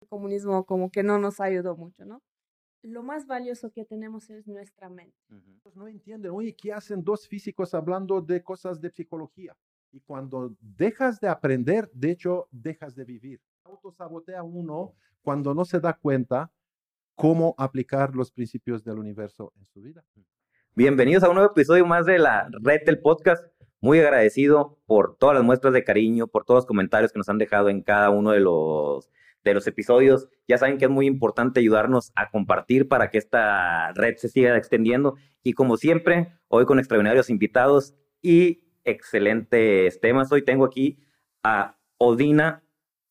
El comunismo como que no nos ayudó mucho, ¿no? Lo más valioso que tenemos es nuestra mente. Pues no entienden, oye, ¿qué hacen dos físicos hablando de cosas de psicología? Y cuando dejas de aprender, de hecho, dejas de vivir. Autosabotea uno cuando no se da cuenta cómo aplicar los principios del universo en su vida. Bienvenidos a un nuevo episodio más de la red del podcast. Muy agradecido por todas las muestras de cariño, por todos los comentarios que nos han dejado en cada uno de los de los episodios. Ya saben que es muy importante ayudarnos a compartir para que esta red se siga extendiendo. Y como siempre, hoy con extraordinarios invitados y excelentes temas. Hoy tengo aquí a Odina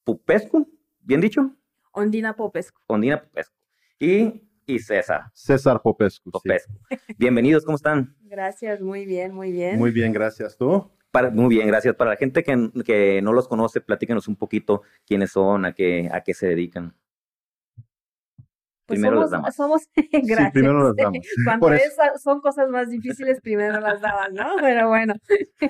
Pupescu, ¿bien dicho? Ondina Popescu. Ondina Popescu. Y, y César. César Popescu. Popescu. Bienvenidos, ¿cómo están? Gracias, muy bien, muy bien. Muy bien, gracias. ¿Tú? Muy bien, gracias. Para la gente que, que, no los conoce, platíquenos un poquito quiénes son, a qué, a qué se dedican. Pues primero somos, las damas. Somos, gracias. Sí, primero las damas. Cuando son cosas más difíciles, primero las damas, ¿no? Pero bueno.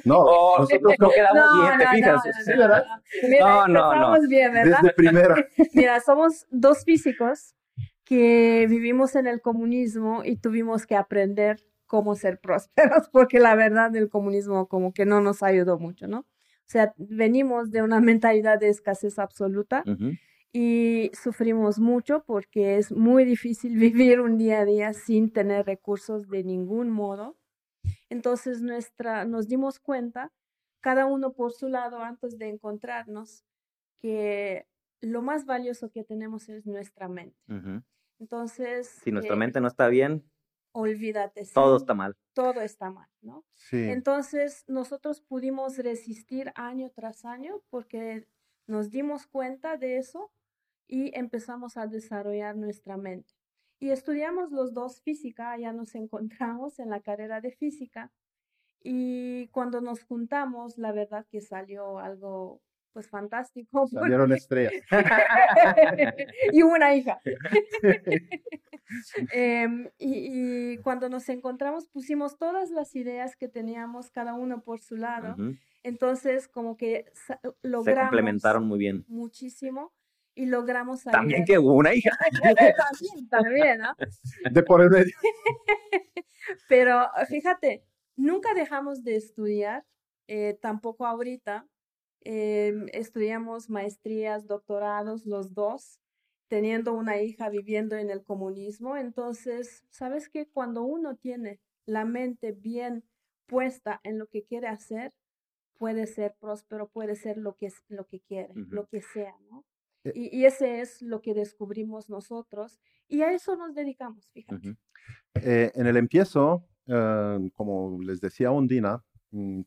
No, oh, nosotros no quedamos no, bien, ¿te no, fijas? No, sí, ¿verdad? Mira, no, no, no. bien, ¿verdad? Desde primero. Mira, somos dos físicos que vivimos en el comunismo y tuvimos que aprender cómo ser prósperos, porque la verdad el comunismo como que no nos ayudó mucho, ¿no? O sea, venimos de una mentalidad de escasez absoluta y sufrimos mucho porque es muy difícil vivir un día a día sin tener recursos de ningún modo. Entonces nuestra, nos dimos cuenta, cada uno por su lado, antes de encontrarnos, que lo más valioso que tenemos es nuestra mente. Entonces... Si nuestra eh, mente no está bien, olvídate. Todo está mal. Todo está mal, ¿no? Sí. Entonces, nosotros pudimos resistir año tras año porque nos dimos cuenta de eso y empezamos a desarrollar nuestra mente. Y estudiamos los dos física, ya nos encontramos en la carrera de física y cuando nos juntamos, la verdad que salió algo pues fantástico. Salieron estrellas. y una hija. Em, y, cuando nos encontramos pusimos todas las ideas que teníamos cada uno por su lado. Entonces como que logramos... Se complementaron muy bien. Muchísimo. Y logramos... También que hubo una hija. también, también, ¿no? De por el medio. Pero fíjate, nunca dejamos de estudiar, eh, tampoco ahorita. Em, estudiamos maestrías, doctorados, los dos teniendo una hija viviendo en el comunismo. Entonces, ¿sabes qué? Cuando uno tiene la mente bien puesta en lo que quiere hacer, puede ser próspero, puede ser lo que, lo que quiere, lo que sea, ¿no? Eh y, y, ese es lo que descubrimos nosotros y a eso nos dedicamos, fíjate. eh, en el empiezo, uh, como les decía Ondina,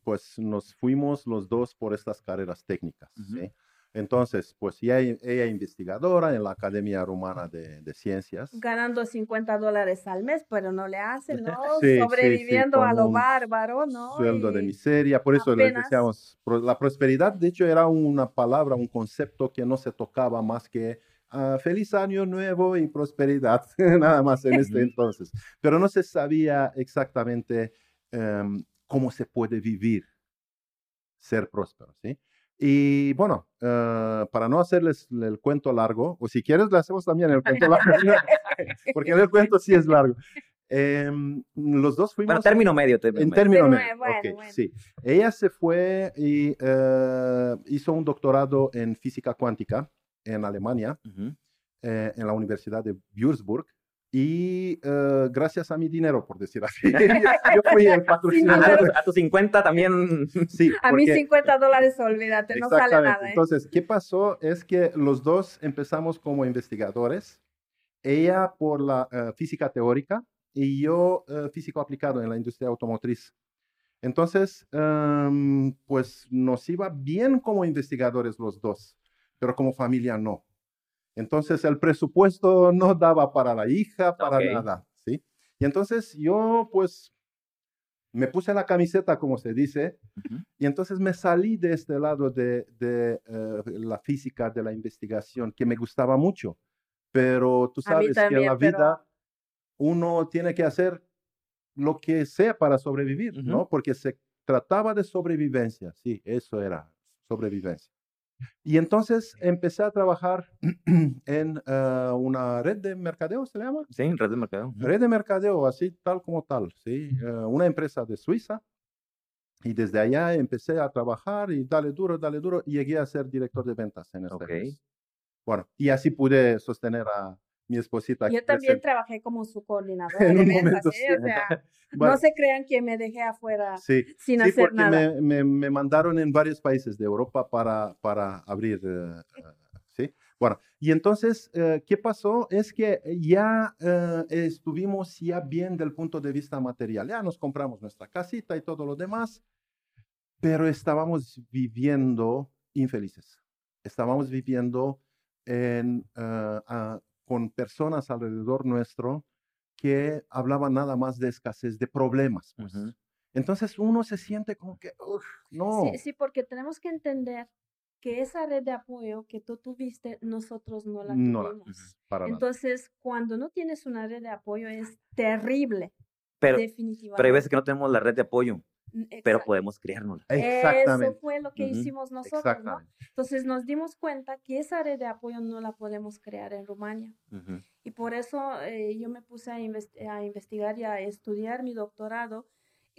pues nos fuimos los dos por estas carreras técnicas. ¿sí? Entonces, pues ya ella investigadora en la Academia Rumana de, de, Ciencias. Ganando 50 dólares al mes, pero no le hacen, ¿no? Sobreviviendo a lo bárbaro, ¿no? Sueldo de miseria, por eso les decíamos, la prosperidad, de hecho, era una palabra, un concepto que no se tocaba más que uh, feliz año nuevo y prosperidad, nada más en este entonces. Pero no se sabía exactamente um, cómo se puede vivir ser próspero, ¿sí? Y bueno, uh, para no hacerles el cuento largo, o si quieres le hacemos también el cuento largo, porque el cuento sí es largo. Eh, los dos fuimos... Bueno, término medio. Término en medio. término Bueno, medio, bueno, ok, bueno. sí. Ella se fue y uh, hizo un doctorado en física cuántica en Alemania, Uh -huh. eh, en la Universidad de Würzburg. Y uh, gracias a mi dinero, por decir así, yo fui el A, patrocinador. tus- a tus 50 también. Sí, A mí porque- 50 dólares, olvídate, no sale nada. ¿eh? Entonces, ¿qué pasó? Es que los dos empezamos como investigadores. Ella por la eh, física teórica y yo eh, físico aplicado en la industria automotriz. Entonces, em, pues nos iba bien como investigadores los dos, pero como familia no. Entonces, el presupuesto no daba para la hija, para Ok. nada, ¿sí? Y entonces yo, pues, me puse la camiseta, como se dice, Ujú. y entonces me salí de este lado de, de, eh, la física, de la investigación, que me gustaba mucho. Pero tú sabes que en también, la pero- vida uno tiene que hacer lo que sea para sobrevivir, Ujú. ¿no? Porque se trataba de sobrevivencia, sí, eso era sobrevivencia. Y entonces empecé a trabajar en uh, una red de mercadeo, ¿se llama? Sí, red de mercadeo. Red de mercadeo, así tal como tal, ¿sí? Uh, una empresa de Suiza. Y desde allá empecé a trabajar y dale duro, dale duro, y llegué a ser director de ventas en este okay. Bueno, y así pude sostener a, mi esposita. Yo también trabajé como su coordinadora de ventas, ¿eh? o sea, no se crean que me dejé afuera sí, sin sí, hacer porque nada. Me, me, mandaron en varios países de Europa para, para abrir, uh, uh, ¿sí? Bueno, y entonces, uh, ¿qué pasó? Es que ya estuvimos ya bien del punto de vista material, ya nos compramos nuestra casita y todo lo demás, pero estábamos viviendo infelices, estábamos viviendo en con personas alrededor nuestro que hablaban nada más de escasez, de problemas. Pues. Entonces uno se siente como que, uf, no. Sí, sí, porque tenemos que entender que esa red de apoyo que tú tuviste, nosotros no la tuvimos. para Entonces, cuando no tienes una red de apoyo es terrible. Pero, definitivamente. pero hay veces que no tenemos la red de apoyo. Pero podemos criárnosla. Exactamente. Eso fue lo que hicimos nosotros, ¿no? Entonces nos dimos cuenta que esa red de apoyo no la podemos crear en Rumania. Y por eso eh, yo me puse a, a, investigar y a estudiar mi doctorado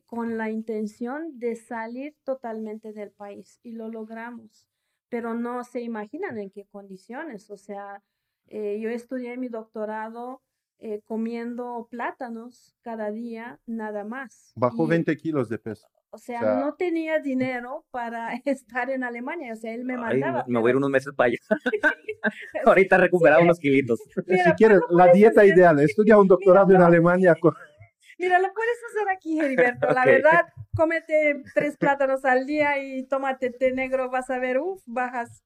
con la intención de salir totalmente del país. Y lo logramos. Pero no se imaginan en qué condiciones. O sea, eh, yo estudié mi doctorado eh, comiendo plátanos cada día, nada más. Bajó 20 kilos de peso. O sea, no tenía dinero para estar en Alemania, o sea, él me mandaba. me voy a ir unos meses para allá. Ahorita recuperado unos kilitos. si quieres, la dieta ideal, estudia un doctorado en Alemania. Mira, lo puedes hacer aquí, Heriberto. La verdad, cómete tres plátanos al día y tómate té negro, vas a ver, uff, bajas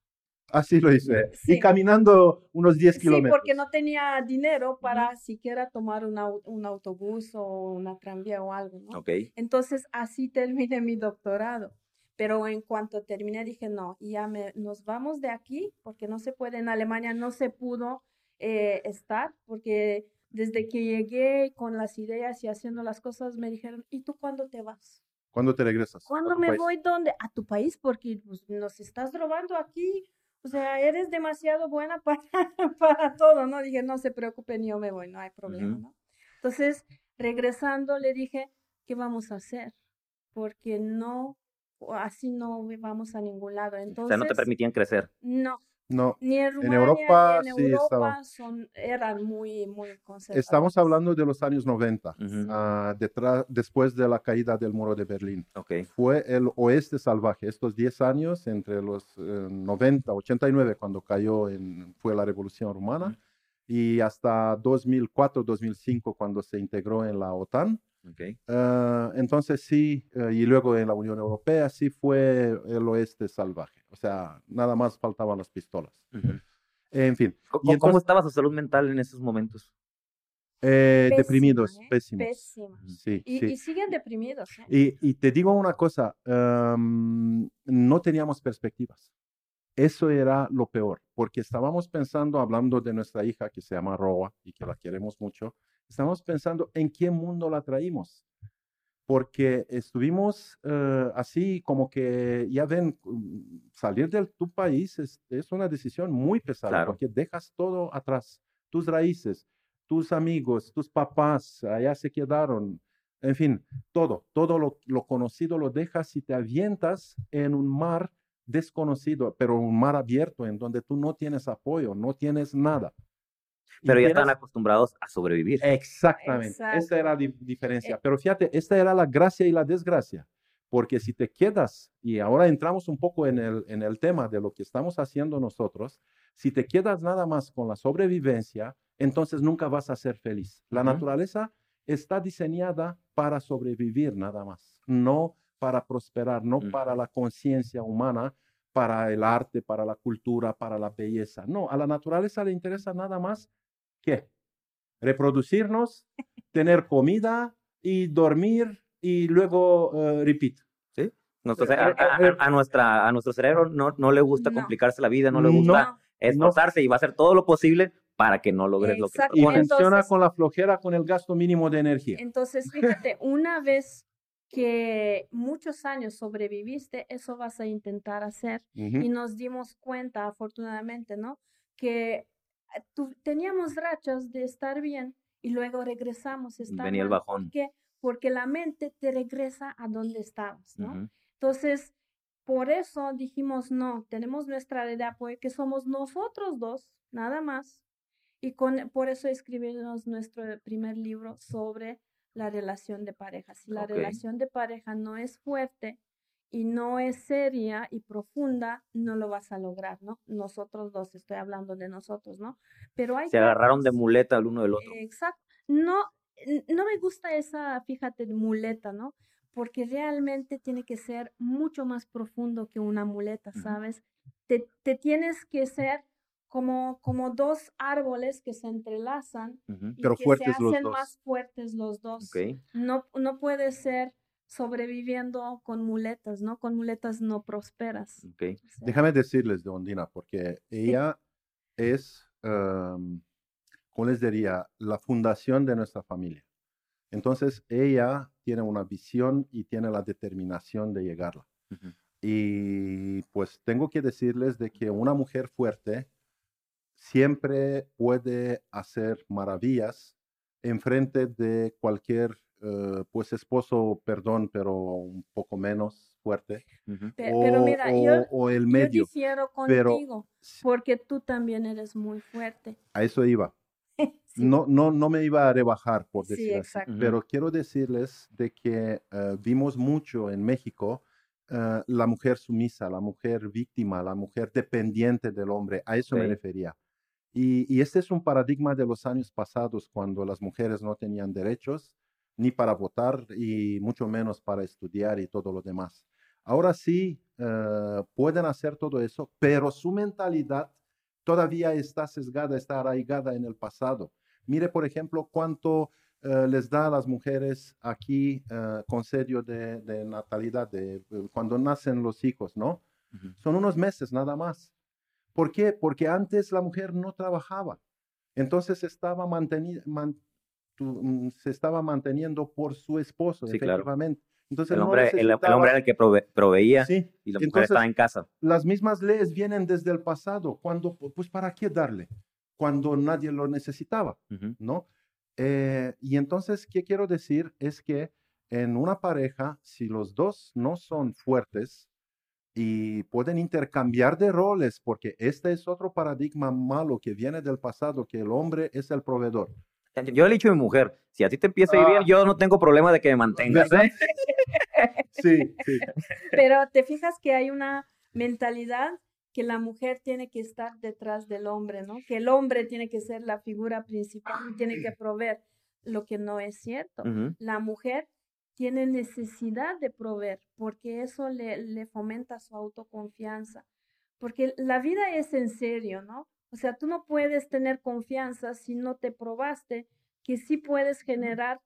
Así lo hice. Y caminando unos 10 kilómetros. Sí, porque no tenía dinero para siquiera tomar un autobús o una tranvía o algo, ¿no? Okay. Entonces, así terminé mi doctorado. Pero en cuanto terminé, dije, no, ya me, nos vamos de aquí, porque no se puede, en Alemania no se pudo eh, estar, porque desde que llegué con las ideas y haciendo las cosas, me dijeron, ¿y tú cuándo te vas? ¿Cuándo te regresas? ¿Cuándo me voy? ¿Dónde? A tu país, porque pues, nos estás robando aquí o sea, eres demasiado buena para, para todo, ¿no? Dije, no se preocupen, yo me voy, no hay problema, ¿no? Entonces, regresando, le dije, ¿qué vamos a hacer? Porque no, así no vamos a ningún lado. Entonces, o sea, no te permitían crecer. No, no. Ni en, Rumania, Europa, ni en Europa son, eran muy, muy conservadores. Estamos hablando de los años 90, ah, detrás, después de la caída del muro de Berlín. Okay. Fue el oeste salvaje. Estos 10 años, entre los 90, eh, 89, cuando cayó, en, fue la revolución rumana, y hasta 2004, 2005, cuando se integró en la OTAN. Okay. Uh, entonces sí, uh, y luego en la Unión Europea sí fue el oeste salvaje. O sea, nada más faltaban las pistolas. Uh -huh. En fin. ¿Cómo, y entonces, ¿Cómo, estaba su salud mental en esos momentos? Eh, Pésima, deprimidos, ¿eh? pésimos. Sí, Y, sí. y siguen deprimidos. ¿eh? Y, y te digo una cosa, um, no teníamos perspectivas. Eso era lo peor, porque estábamos pensando, hablando de nuestra hija que se llama Roa y que la queremos mucho, estábamos pensando en qué mundo la traímos. Porque estuvimos uh, así como que, ya ven, salir de tu país es, es una decisión muy pesada, Claro. porque dejas todo atrás, tus raíces, tus amigos, tus papás, allá se quedaron, en fin, todo, todo lo, lo conocido lo dejas y te avientas en un mar desconocido, pero un mar abierto en donde tú no tienes apoyo, no tienes nada. Y Pero ya tienes- están acostumbrados a sobrevivir. Exactamente, Exacto. esa era la di- diferencia. Eh. Pero fíjate, esta era la gracia y la desgracia, porque si te quedas, y ahora entramos un poco en el, en el tema de lo que estamos haciendo nosotros, si te quedas nada más con la sobrevivencia, entonces nunca vas a ser feliz. La Ujú. naturaleza está diseñada para sobrevivir nada más, no para prosperar, no Ujú. para la conciencia humana, para el arte, para la cultura, para la belleza. No, a la naturaleza le interesa nada más que reproducirnos, tener comida y dormir y luego eh, repeat. Nuestro- Eh, a, eh, a- eh, a nuestra, a nuestro cerebro no, no le gusta No. complicarse la vida, no le No. gusta esforzarse y va a hacer todo lo posible para que no logres lo que Exacto. Y. Entonces- funciona con la flojera, con el gasto mínimo de energía. Entonces, fíjate, una vez que muchos años sobreviviste, eso vas a intentar hacer. Y nos dimos cuenta, afortunadamente, ¿no? Que eh, teníamos rachas de estar bien y luego regresamos. Estar Venía el bajón. ¿Por qué? Porque la mente te regresa a donde estabas, ¿no? Entonces, por eso dijimos, no, tenemos nuestra idea, pues que somos nosotros dos, nada más. Y con, por eso escribimos nuestro primer libro sobre la relación de pareja. Si la relación de pareja no es fuerte y no es seria y profunda, no lo vas a lograr, ¿no? Nosotros dos, estoy hablando de nosotros, ¿no? Pero hay... Se agarraron de muleta el uno del otro. Exacto. No, no me gusta esa, fíjate, muleta, ¿no? Porque realmente tiene que ser mucho más profundo que una muleta, ¿sabes? te, te tienes que ser como, como dos árboles que se entrelazan y Pero que fuertes se hacen más fuertes los dos. No, no puede ser sobreviviendo con muletas, ¿no? Con muletas no prosperas. Déjame decirles de Ondina, porque ella es, um, ¿cómo les diría? La fundación de nuestra familia. Entonces, ella tiene una visión y tiene la determinación de llegarla. Y pues tengo que decirles de que una mujer fuerte siempre puede hacer maravillas en frente de cualquier eh, pues esposo, perdón, pero un poco menos fuerte. pero mira, yo, el medio. difiero contigo, porque tú también eres muy fuerte. A eso iba. No, no, no me iba a rebajar, por decir así. Pero quiero decirles de que eh, vimos mucho en México eh, la mujer sumisa, la mujer víctima, la mujer dependiente del hombre. A eso me refería. Y, este es un paradigma de los años pasados, cuando las mujeres no tenían derechos ni para votar y mucho menos para estudiar y todo lo demás. Ahora sí eh, pueden hacer todo eso, pero su mentalidad todavía está sesgada, está arraigada en el pasado. Mire, por ejemplo, cuánto eh, les da a las mujeres aquí uh, de, natalidad, de, cuando nacen los hijos, ¿no? Son unos meses nada más. ¿Por qué? Porque antes la mujer no trabajaba. Entonces estaba mm, se estaba manteniendo por su esposo, efectivamente. Entonces, el, hombre, el, hombre era el que proveía y la mujer estaba en casa. Las mismas leyes vienen desde el pasado. Cuando, pues, ¿para qué darle? Cuando nadie lo necesitaba, ¿no? Eh, y entonces, ¿qué quiero decir? Es que en una pareja, si los dos no son fuertes, y pueden intercambiar de roles porque este es otro paradigma malo que viene del pasado, que el hombre es el proveedor. Yo he dicho a mi mujer, si a ti te empieza a ir bien, ah. yo no tengo problema de que me mantengas. ¿eh? sí, sí. Pero te fijas que hay una mentalidad que la mujer tiene que estar detrás del hombre, ¿no? Que el hombre tiene que ser la figura principal y tiene que proveer, lo que no es cierto. La mujer tiene necesidad de proveer, porque eso le, le fomenta su autoconfianza. Porque la vida es en serio, ¿no? O sea, tú no puedes tener confianza si no te probaste que sí puedes generar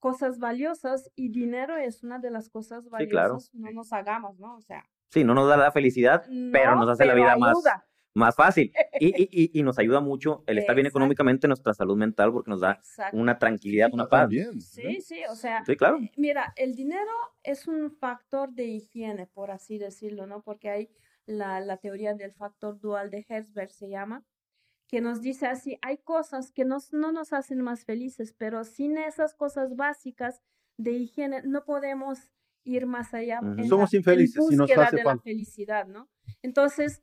cosas valiosas y dinero es una de las cosas valiosas. No nos hagamos, ¿no? O sea. Sí, no nos da la felicidad, pero nos hace la vida más, más fácil. Y, y, y, nos ayuda mucho el estar bien económicamente, nuestra salud mental, porque nos da una tranquilidad, una paz. Sí, sí, o sea, sí, claro. mira, el dinero es un factor de higiene, por así decirlo, ¿no? Porque hay la, la teoría del factor dual de Herzberg, se llama, que nos dice así, hay cosas que nos, no nos hacen más felices, pero sin esas cosas básicas de higiene no podemos ir más allá. Somos infelices si nos hace de la felicidad, ¿no? Entonces,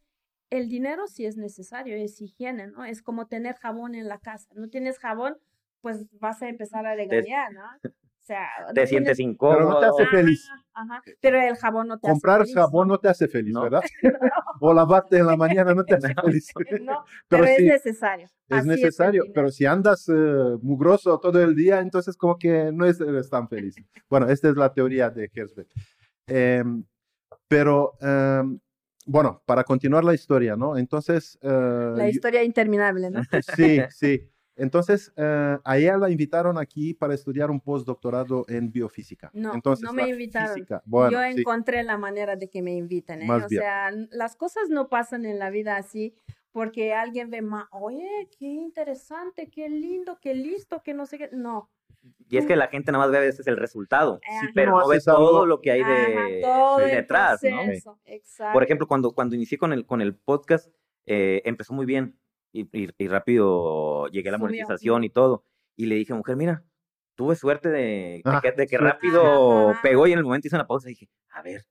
el dinero sí es necesario, es higiene, ¿no? Es como tener jabón en la casa. No tienes jabón, pues vas a empezar a regañar, ¿no? O sea, te sientes incómodo. Pero no te hace feliz. Ajá, Pero el jabón no te Comprar hace feliz. Comprar jabón no te hace feliz, ¿verdad? o lavarte en la mañana no te hace feliz. no, pero, es necesario. Es necesario, pero si andas uh, mugroso todo el día, entonces como que no eres tan feliz. bueno, esta es la teoría de Herzberg. Em, pero um, bueno, para continuar la historia, ¿no? Entonces... Uh, la historia interminable, ¿no? Sí, sí. Entonces, uh, a ella la invitaron aquí para estudiar un postdoctorado en biofísica. No, Entonces, no me invitaron. Yo encontré la manera de que me inviten. ¿eh? o sea, las cosas no pasan en la vida así porque alguien ve más, oye, qué interesante, qué lindo, qué listo, que no sé qué. No, Y es que la gente nada más ve a veces el resultado, pero no ve todo lo que hay de, detrás, ¿no? Por ejemplo, cuando, cuando inicié con el, con el podcast, eh, empezó muy bien y, y, rápido llegué a la monetización y todo. Y le dije a mujer, mira, tuve suerte de, ah, de, que, rápido pegó y en el momento hice una pausa y dije, a ver,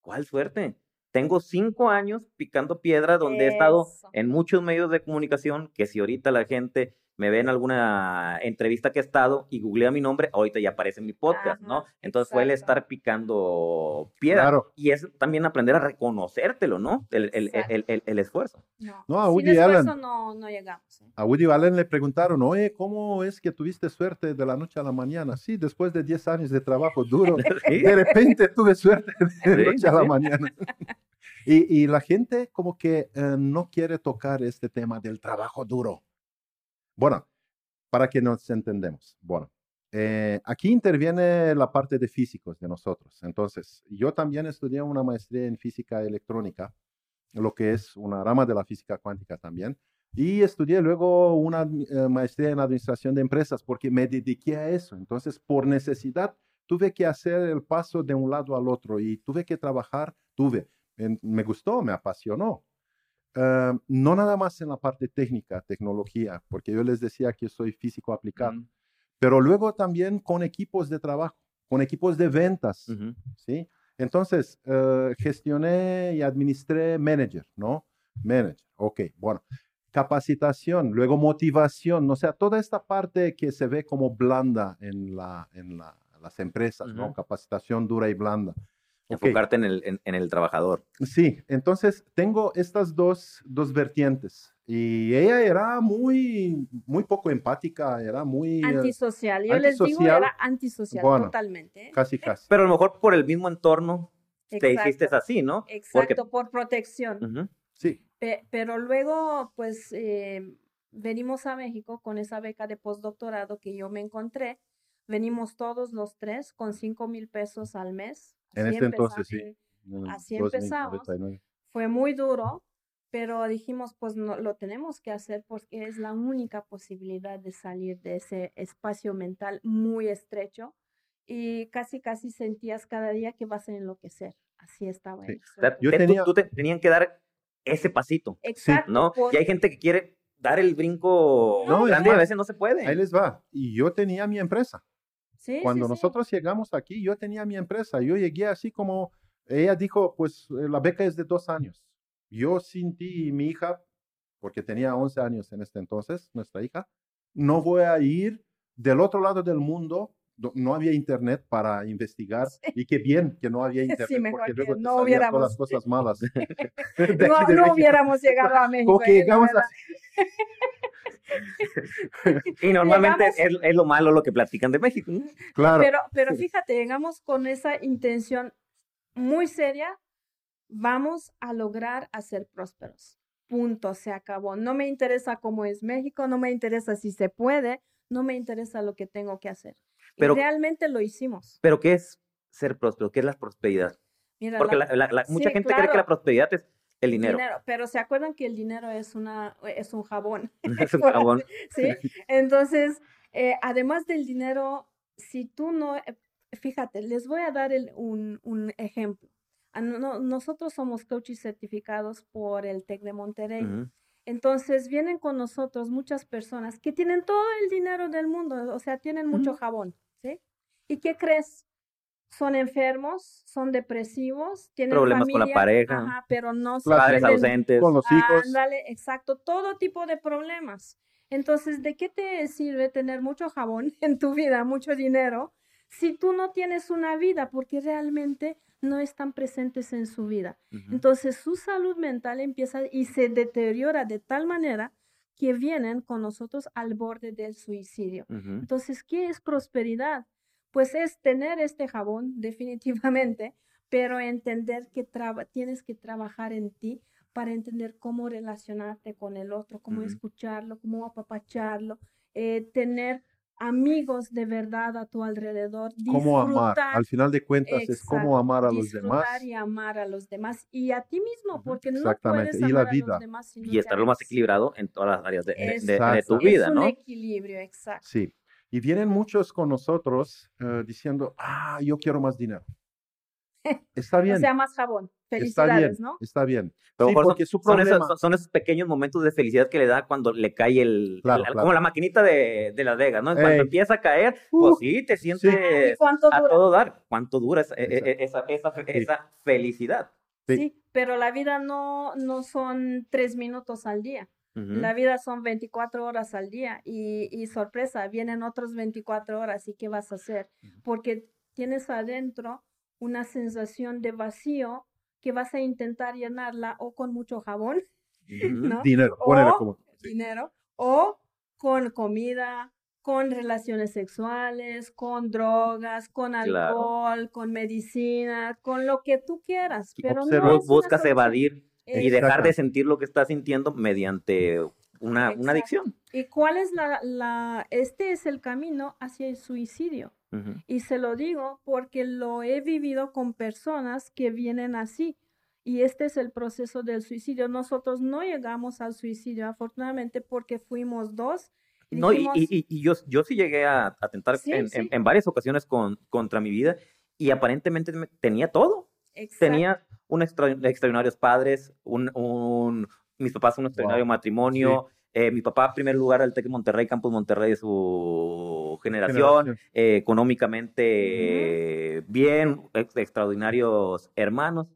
¿cuál suerte? Tengo cinco años picando piedra donde he estado en muchos medios de comunicación que si ahorita la gente me ve en alguna entrevista que he estado y googlea mi nombre, ahorita ya aparece en mi podcast, ¿no? Entonces fue el estar picando piedra. Y es también aprender a reconocértelo, ¿no? El, el, el, el esfuerzo. No, a Woody Allen. No, no llegamos. ¿eh? A Woody Allen le preguntaron, oye, ¿cómo es que tuviste suerte de la noche a la mañana? Sí, después de 10 años de trabajo duro, de repente tuve suerte de la noche a la mañana. y, y, la gente como que eh, no quiere tocar este tema del trabajo duro. Bueno, para que nos entendemos. Bueno, eh, aquí interviene la parte de físicos de nosotros. Entonces, yo también estudié una maestría en física electrónica, lo que es una rama de la física cuántica también. Y estudié luego una eh, maestría en administración de empresas porque me dediqué a eso. Entonces, por necesidad, tuve que hacer el paso de un lado al otro y tuve que trabajar, tuve, me gustó, me apasionó. Ah, no nada más en la parte técnica, tecnología, porque yo les decía que soy físico aplicado, pero luego también con equipos de trabajo, con equipos de ventas, ¿sí? Entonces, uh, gestioné y administré manager, ¿no? Manager, ok, bueno. Capacitación, luego motivación, o sea, toda esta parte que se ve como blanda en, la, en las empresas, ¿no? Capacitación dura y blanda. Enfocarte en, el, en, el trabajador. Sí, entonces tengo estas dos, dos vertientes. Y ella era muy, muy poco empática, era muy... Eh, antisocial. Yo les digo, era antisocial totalmente. ¿eh? Casi, casi. Pero a lo mejor por el mismo entorno te dijiste así, ¿no? Exacto, por protección. Sí. pero luego, pues, eh, venimos a México con esa beca de postdoctorado que yo me encontré. Venimos todos los tres con cinco mil pesos al mes en este entonces, sí. Así empezamos. Fue muy duro, pero dijimos, pues no, lo tenemos que hacer porque es la única posibilidad de salir de ese espacio mental muy estrecho y casi, casi sentías cada día que vas a enloquecer. Así estaba. Yo tenía... tú, te, tenían que dar ese pasito. Exacto. ¿no? Y hay gente que quiere dar el brinco no, grande y a veces no se puede. Ahí les va. Y yo tenía mi empresa. Cuando nosotros llegamos aquí, yo tenía mi empresa. Yo llegué así como, ella dijo, pues eh, la beca es de dos años. Yo sin ti y mi hija, porque tenía 11 años en este entonces, nuestra hija, no voy a ir del otro lado del mundo. No había internet para investigar y qué bien que no había internet porque luego no hubiéramos todas las cosas malas. no, no hubiéramos llegado a México. que llegamos a... y normalmente es, lo malo lo que platican de México. Claro. Pero, pero fíjate, llegamos con esa intención muy seria, vamos a lograr hacer prósperos. Punto, se acabó. No me interesa cómo es México, no me interesa si se puede, no me interesa lo que tengo que hacer. Pero, realmente lo hicimos. Pero ¿qué es ser próspero? ¿Qué es la prosperidad? Porque mucha gente cree que la prosperidad es el dinero. Pero se acuerdan que el dinero es, una, es un jabón. Es un jabón. ¿Sí? Entonces, eh, además del dinero, si tú no, eh, fíjate, les voy a dar un, un, ejemplo. nosotros somos coaches certificados por el TEC de Monterrey. Entonces vienen con nosotros muchas personas que tienen todo el dinero del mundo, o sea, tienen mucho jabón, ¿sí? ¿Y qué crees? Son enfermos, son depresivos, tienen problemas con la pareja, pero no son padres ausentes, con los hijos. Ándale, exacto, todo tipo de problemas. Entonces, ¿de qué te sirve tener mucho jabón en tu vida, mucho dinero, si tú no tienes una vida? Porque realmente no están presentes en su vida. Entonces, su salud mental empieza y se deteriora de tal manera que vienen con nosotros al borde del suicidio. Entonces, ¿qué es prosperidad? Pues es tener este jabón definitivamente, pero entender que tienes que trabajar en ti para entender cómo relacionarte con el otro, cómo escucharlo, cómo apapacharlo, eh, tener amigos de verdad a tu alrededor. Cómo amar, al final de cuentas es cómo amar a los demás. y amar a los demás y a ti mismo, porque no puedes amar y la vida. A los demás y estar lo más equilibrado en todas las áreas de, tu vida, ¿no? Es un equilibrio, exacto. Sí. Y vienen muchos con nosotros eh, diciendo, ah, yo quiero más dinero. Está bien. o sea, más jabón. Felicidades, ¿no? Está bien. Pero sí, son, esos, pequeños momentos de felicidad que le da cuando le cae el, como la maquinita de, de Las Vegas, ¿no? Cuando empieza a caer, pues sí, te sientes a todo dar. ¿Cuánto dura esa, e, e, esa, esa, esa felicidad? Sí. pero la vida no, no son tres minutos al día. La vida son 24 horas al día y, y, sorpresa, vienen otros 24 horas y ¿qué vas a hacer? Porque tienes adentro una sensación de vacío que vas a intentar llenarla o con mucho jabón, ¿no? Dinero, o, dinero, o con comida, con relaciones sexuales, con drogas, con alcohol, con medicina, con lo que tú quieras. Pero no buscas evadir y dejar de sentir lo que estás sintiendo mediante una, una adicción. ¿Y cuál es la, la, este es el camino hacia el suicidio? Y se lo digo porque lo he vivido con personas que vienen así. Y este es el proceso del suicidio. Nosotros no llegamos al suicidio, afortunadamente, porque fuimos dos. Y no, y, y, yo, yo sí llegué a atentar en, En, varias ocasiones con, contra mi vida y aparentemente tenía todo. Tenía un extraordinarios padres, un, un, mis papás un extraordinario matrimonio, eh, mi papá, primer lugar, al TEC de Monterrey, Campus Monterrey de su generación, eh, económicamente bien, extraordinarios hermanos.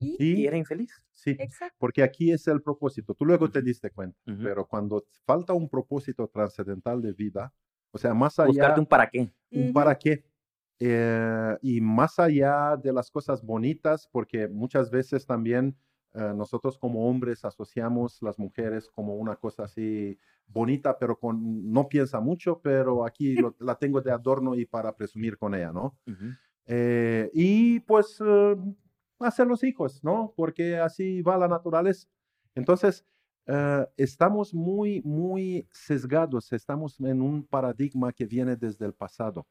¿Y? era infeliz. Sí, porque aquí es el propósito. Tú luego te diste cuenta, pero cuando falta un propósito trascendental de vida, o sea, más allá... Buscarte un para qué. Un para qué. Eh, y más allá de las cosas bonitas, porque muchas veces también eh, nosotros como hombres asociamos las mujeres como una cosa así bonita, pero con, no piensa mucho, pero aquí la tengo de adorno y para presumir con ella, ¿no? Eh, y pues eh, hacer los hijos, ¿no? Porque así va la naturaleza. Entonces, estamos muy, muy sesgados, estamos en un paradigma que viene desde el pasado.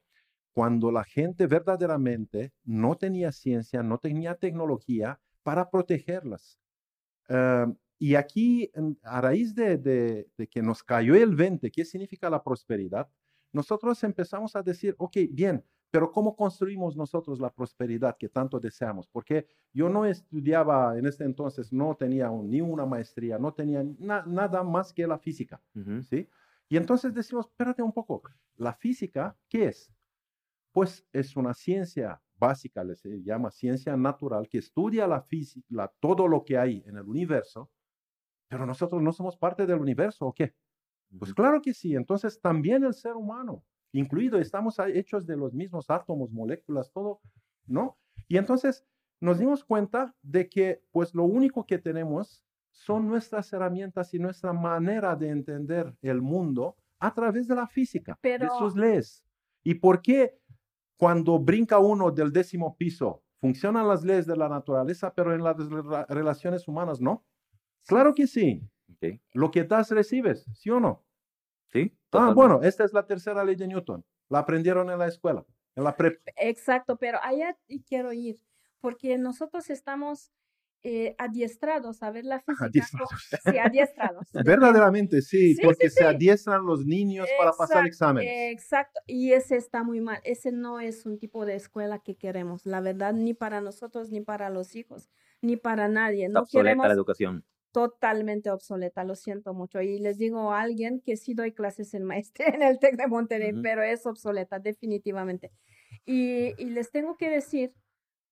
Cuando la gente verdaderamente no tenía ciencia, no tenía tecnología, para protegerlas. y aquí, a raíz de, que nos cayó el 20, ¿qué significa la prosperidad? Nosotros empezamos a decir, ok, bien, pero ¿cómo construimos nosotros la prosperidad que tanto deseamos? Porque yo no estudiaba en este entonces, no tenía ni una maestría, no tenía nada más que la física, ¿sí? Y entonces decimos, espérate un poco, ¿la física qué es? Pues es una ciencia básica, se llama ciencia natural, que estudia la física, todo lo que hay en el universo, pero nosotros no somos parte del universo, ¿o qué? Pues claro que sí, entonces también el ser humano, incluido, estamos hechos de los mismos átomos, moléculas, todo, ¿no? Y entonces nos dimos cuenta de que pues lo único que tenemos son nuestras herramientas y nuestra manera de entender el mundo a través de la física, de sus leyes. ¿Y por qué cuando brinca uno del décimo piso, funcionan las leyes de la naturaleza, pero en las relaciones humanas no. Claro que sí. Lo que das, recibes, ¿sí o no? Sí. Ah, bueno, esta es la tercera ley de Newton. La aprendieron en la escuela, en la prep. Exacto, pero allá quiero ir, porque nosotros estamos eh, adiestrados a ver la física. Adiestrados. Sí, adiestrados. Verdaderamente, sí, porque se adiestran los niños para pasar exámenes. Exacto, y ese está muy mal. Ese no es un tipo de escuela que queremos, la verdad, ni para nosotros, ni para los hijos, ni para nadie. No obsoleta la educación. Totalmente obsoleta, lo siento mucho. Y les digo a alguien que sí doy clases en maestría en el TEC de Monterrey, pero es obsoleta, definitivamente. Y, y les tengo que decir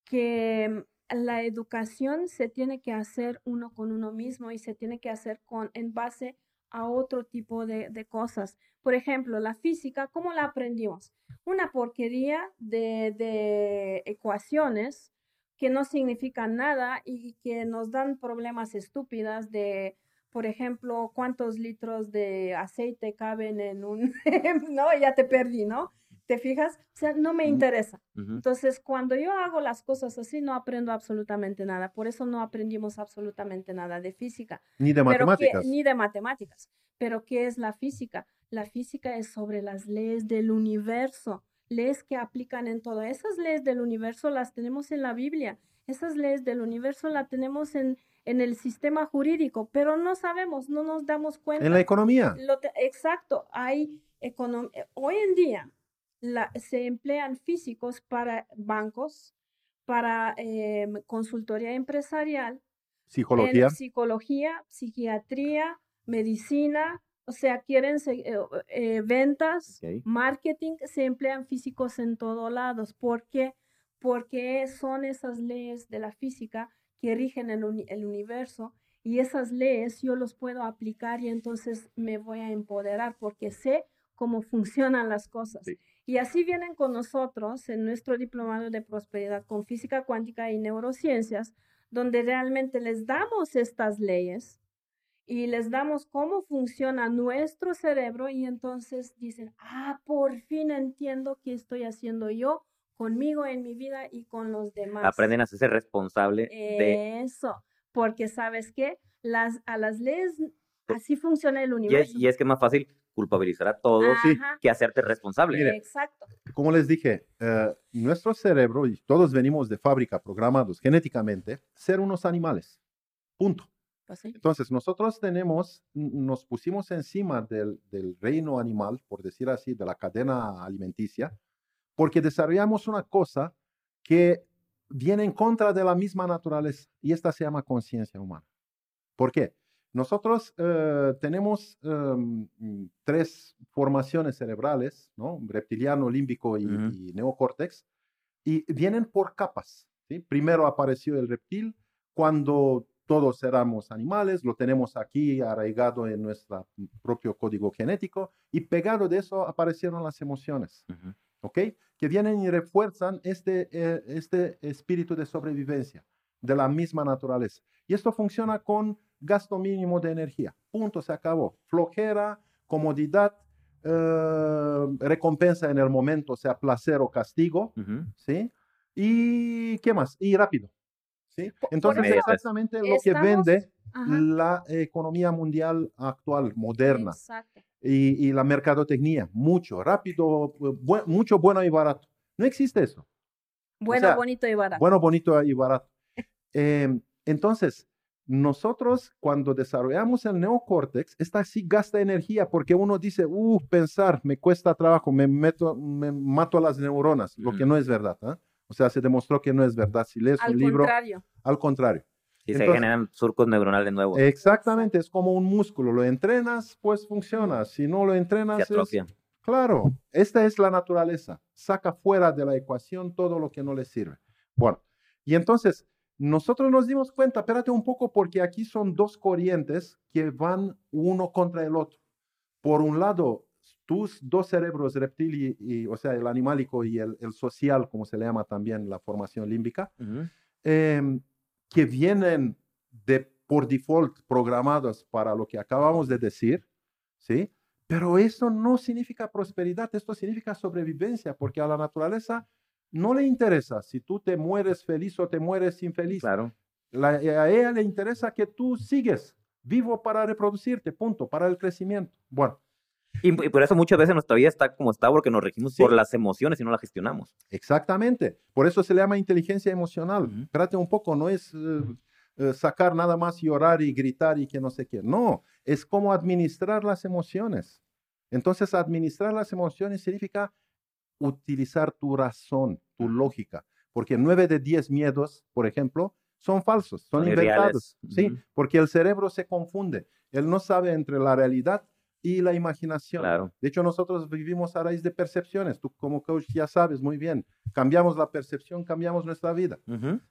que la educación se tiene que hacer uno con uno mismo y se tiene que hacer con, en base a otro tipo de, de cosas. Por ejemplo, la física, ¿cómo la aprendimos? Una porquería de, de ecuaciones que no significan nada y que nos dan problemas estúpidas de, por ejemplo, cuántos litros de aceite caben en un, no, ya te perdí, ¿no? ¿Te fijas? O sea, no me interesa. Entonces, cuando yo hago las cosas así, no aprendo absolutamente nada. Por eso no aprendimos absolutamente nada de física. Ni de matemáticas. ni de matemáticas. Pero ¿qué es la física? La física es sobre las leyes del universo, leyes que aplican en todo. Esas leyes del universo las tenemos en la Biblia. Esas leyes del universo las tenemos en, en el sistema jurídico, pero no sabemos, no nos damos cuenta. En la economía. exacto, hay hoy en día se emplean físicos para bancos, para em, consultoría empresarial, psicología, psicología, psiquiatría, medicina, o sea, quieren eh, eh, ventas, marketing, se emplean físicos en todos lados. ¿Por qué? Porque son esas leyes de la física que rigen el, universo y esas leyes yo los puedo aplicar y entonces me voy a empoderar porque sé cómo funcionan las cosas. Y así vienen con nosotros en nuestro diplomado de prosperidad con física cuántica y neurociencias, donde realmente les damos estas leyes y les damos cómo funciona nuestro cerebro y entonces dicen, ah, por fin entiendo qué estoy haciendo yo conmigo en mi vida y con los demás. Aprenden a ser responsable de eso, porque sabes que las, a las leyes así funciona el universo. Y es, que es más fácil culpabilizar a todos que hacerte responsable. Exacto. Como les dije, eh, nuestro cerebro, y todos venimos de fábrica programados genéticamente, ser unos animales. Punto. Pues Entonces, nosotros tenemos, nos pusimos encima del, del, reino animal, por decir así, de la cadena alimenticia, porque desarrollamos una cosa que viene en contra de la misma naturaleza, y esta se llama conciencia humana. ¿Por qué? Nosotros eh, tenemos em, tres formaciones cerebrales, ¿no? reptiliano, límbico y, neocórtex, y vienen por capas. ¿sí? Primero apareció el reptil cuando todos éramos animales, lo tenemos aquí arraigado en nuestro propio código genético, y pegado de eso aparecieron las emociones. ¿ok? Que vienen y refuerzan este, eh, este espíritu de sobrevivencia de la misma naturaleza. Y esto funciona con gasto mínimo de energía. Punto, se acabó. Flojera, comodidad, eh, recompensa en el momento, sea placer o castigo, ¿sí? Y qué más, y rápido. ¿sí? Entonces, es exactamente lo que vende la economía mundial actual, moderna. Y, y, la mercadotecnia, mucho, rápido, mucho bueno y barato. No existe eso. Bueno, bonito y barato. Bueno, bonito y barato. Em, entonces, nosotros cuando desarrollamos el neocórtex, esta sí gasta energía porque uno dice, uh, pensar, me cuesta trabajo, me, meto, me mato a las neuronas, lo que no es verdad. ¿ah? O sea, se demostró que no es verdad. Si lees un libro... Contrario. Al contrario. Y se generan surcos neuronales nuevos. Exactamente, es como un músculo. Lo entrenas, pues funciona. Si no lo entrenas... Se Claro, esta es la naturaleza. Saca fuera de la ecuación todo lo que no le sirve. Bueno, y entonces nosotros nos dimos cuenta, espérate un poco, porque aquí son dos corrientes que van uno contra el otro. Por un lado, tus dos cerebros, reptil y, o sea, el animálico y el, social, como se le llama también la formación límbica, em, que vienen de, por default programados para lo que acabamos de decir, ¿sí? Pero eso no significa prosperidad, esto significa sobrevivencia, porque a la naturaleza no le interesa si tú te mueres feliz o te mueres infeliz. Claro. a ella le interesa que tú sigues vivo para reproducirte, punto, para el crecimiento. Bueno. Y, por eso muchas veces nuestra vida está como está porque nos regimos por las emociones y no la gestionamos. Exactamente. Por eso se le llama inteligencia emocional. Espérate un poco, no es eh, eh, sacar nada más y orar y gritar y que no sé qué. No, es como administrar las emociones. Entonces, administrar las emociones significa utilizar tu razón, tu lógica, porque nueve de diez miedos, por ejemplo, son falsos, son, inventados, ¿sí? Porque el cerebro se confunde, él no sabe entre la realidad y la imaginación. De hecho, nosotros vivimos a raíz de percepciones, tú como coach ya sabes muy bien, cambiamos la percepción, cambiamos nuestra vida.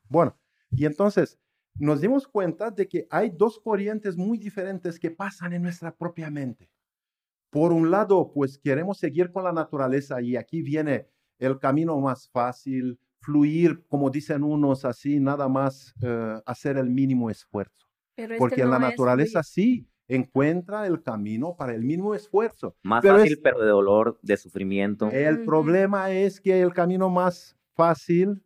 Bueno, y entonces nos dimos cuenta de que hay dos corrientes muy diferentes que pasan en nuestra propia mente. Por un lado, pues queremos seguir con la naturaleza y aquí viene el camino más fácil, fluir, como dicen unos así, nada más eh, hacer el mínimo esfuerzo. Porque en la naturaleza sí encuentra el camino para el mínimo esfuerzo. Más fácil, pero de dolor, de sufrimiento. El problema es que el camino más fácil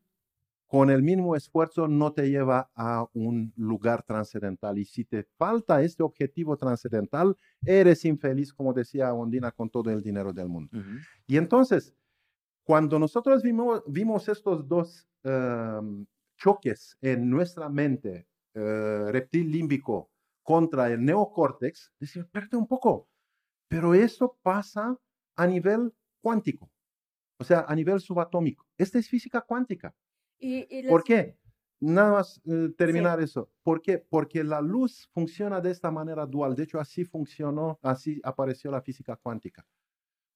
con el mínimo esfuerzo no te lleva a un lugar trascendental. Y si te falta este objetivo trascendental, eres infeliz, como decía Ondina, con todo el dinero del mundo. Y entonces, cuando nosotros vimos, vimos estos dos em, choques en nuestra mente, eh, reptil límbico contra el neocórtex, decimos, espérate un poco, pero eso pasa a nivel cuántico, o sea, a nivel subatómico. Esta es física cuántica. Y, ¿Por qué? Nada más eh, terminar eso. ¿Por qué? Porque la luz funciona de esta manera dual. De hecho, así funcionó, así apareció la física cuántica.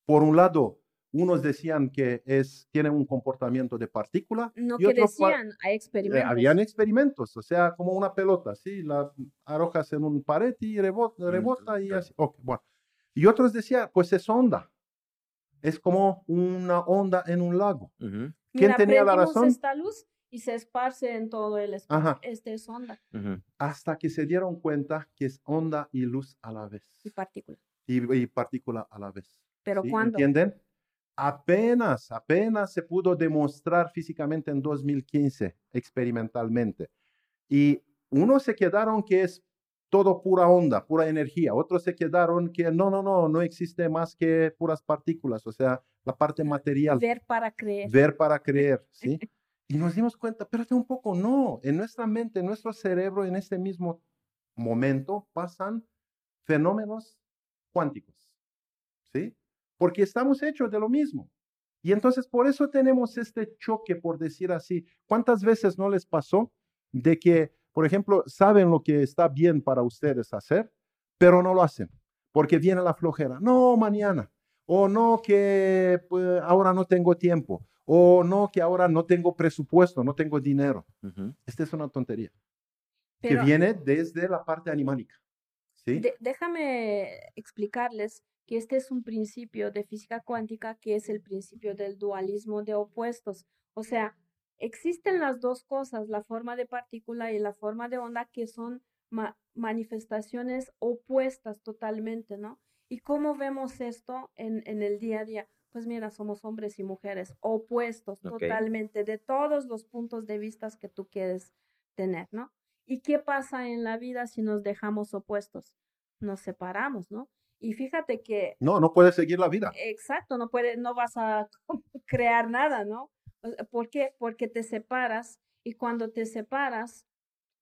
Por un lado, unos decían que es, tiene un comportamiento de partícula. No que decían, hay eh, experimentos. habían experimentos, o sea, como una pelota, ¿sí? La arrojas en un pared y rebota, rebota y así. Okay, bueno. Y otros decían, pues es onda. Es como una onda en un lago. ¿Quién tenía la razón? esta luz y se esparce en todo el espacio. Este es onda. Hasta que se dieron cuenta que es onda y luz a la vez. Y partícula. Y, partícula a la vez. ¿Pero cuándo? ¿Entienden? Apenas, apenas se pudo demostrar físicamente en 2015, experimentalmente. Y unos se quedaron que es todo pura onda, pura energía. Otros se quedaron que no, no, no, no existe más que puras partículas, o sea, la parte material. Ver para creer. Ver para creer, ¿sí? Y nos dimos cuenta, espérate un poco, no, en nuestra mente, en nuestro cerebro, en este mismo momento pasan fenómenos cuánticos, ¿sí? Porque estamos hechos de lo mismo. Y entonces por eso tenemos este choque, por decir así. ¿Cuántas veces no les pasó de que, por ejemplo, saben lo que está bien para ustedes hacer, pero no lo hacen? Porque viene la flojera. No, mañana. O no, que pues, ahora no tengo tiempo o no, que ahora no tengo presupuesto, no tengo dinero. Esta es una tontería que viene desde la parte animálica. ¿sí? déjame explicarles que este es un principio de física cuántica que es el principio del dualismo de opuestos. O sea, existen las dos cosas, la forma de partícula y la forma de onda, que son manifestaciones opuestas totalmente, ¿no? ¿Y cómo vemos esto en, en el día a día? pues mira, somos hombres y mujeres opuestos totalmente de todos los puntos de vista que tú quieres tener, ¿no? ¿Y qué pasa en la vida si nos dejamos opuestos? Nos separamos, ¿no? Y fíjate que... No, no puedes seguir la vida. Exacto, no, puede, no vas a crear nada, ¿no? ¿Por qué? Porque te separas y cuando te separas,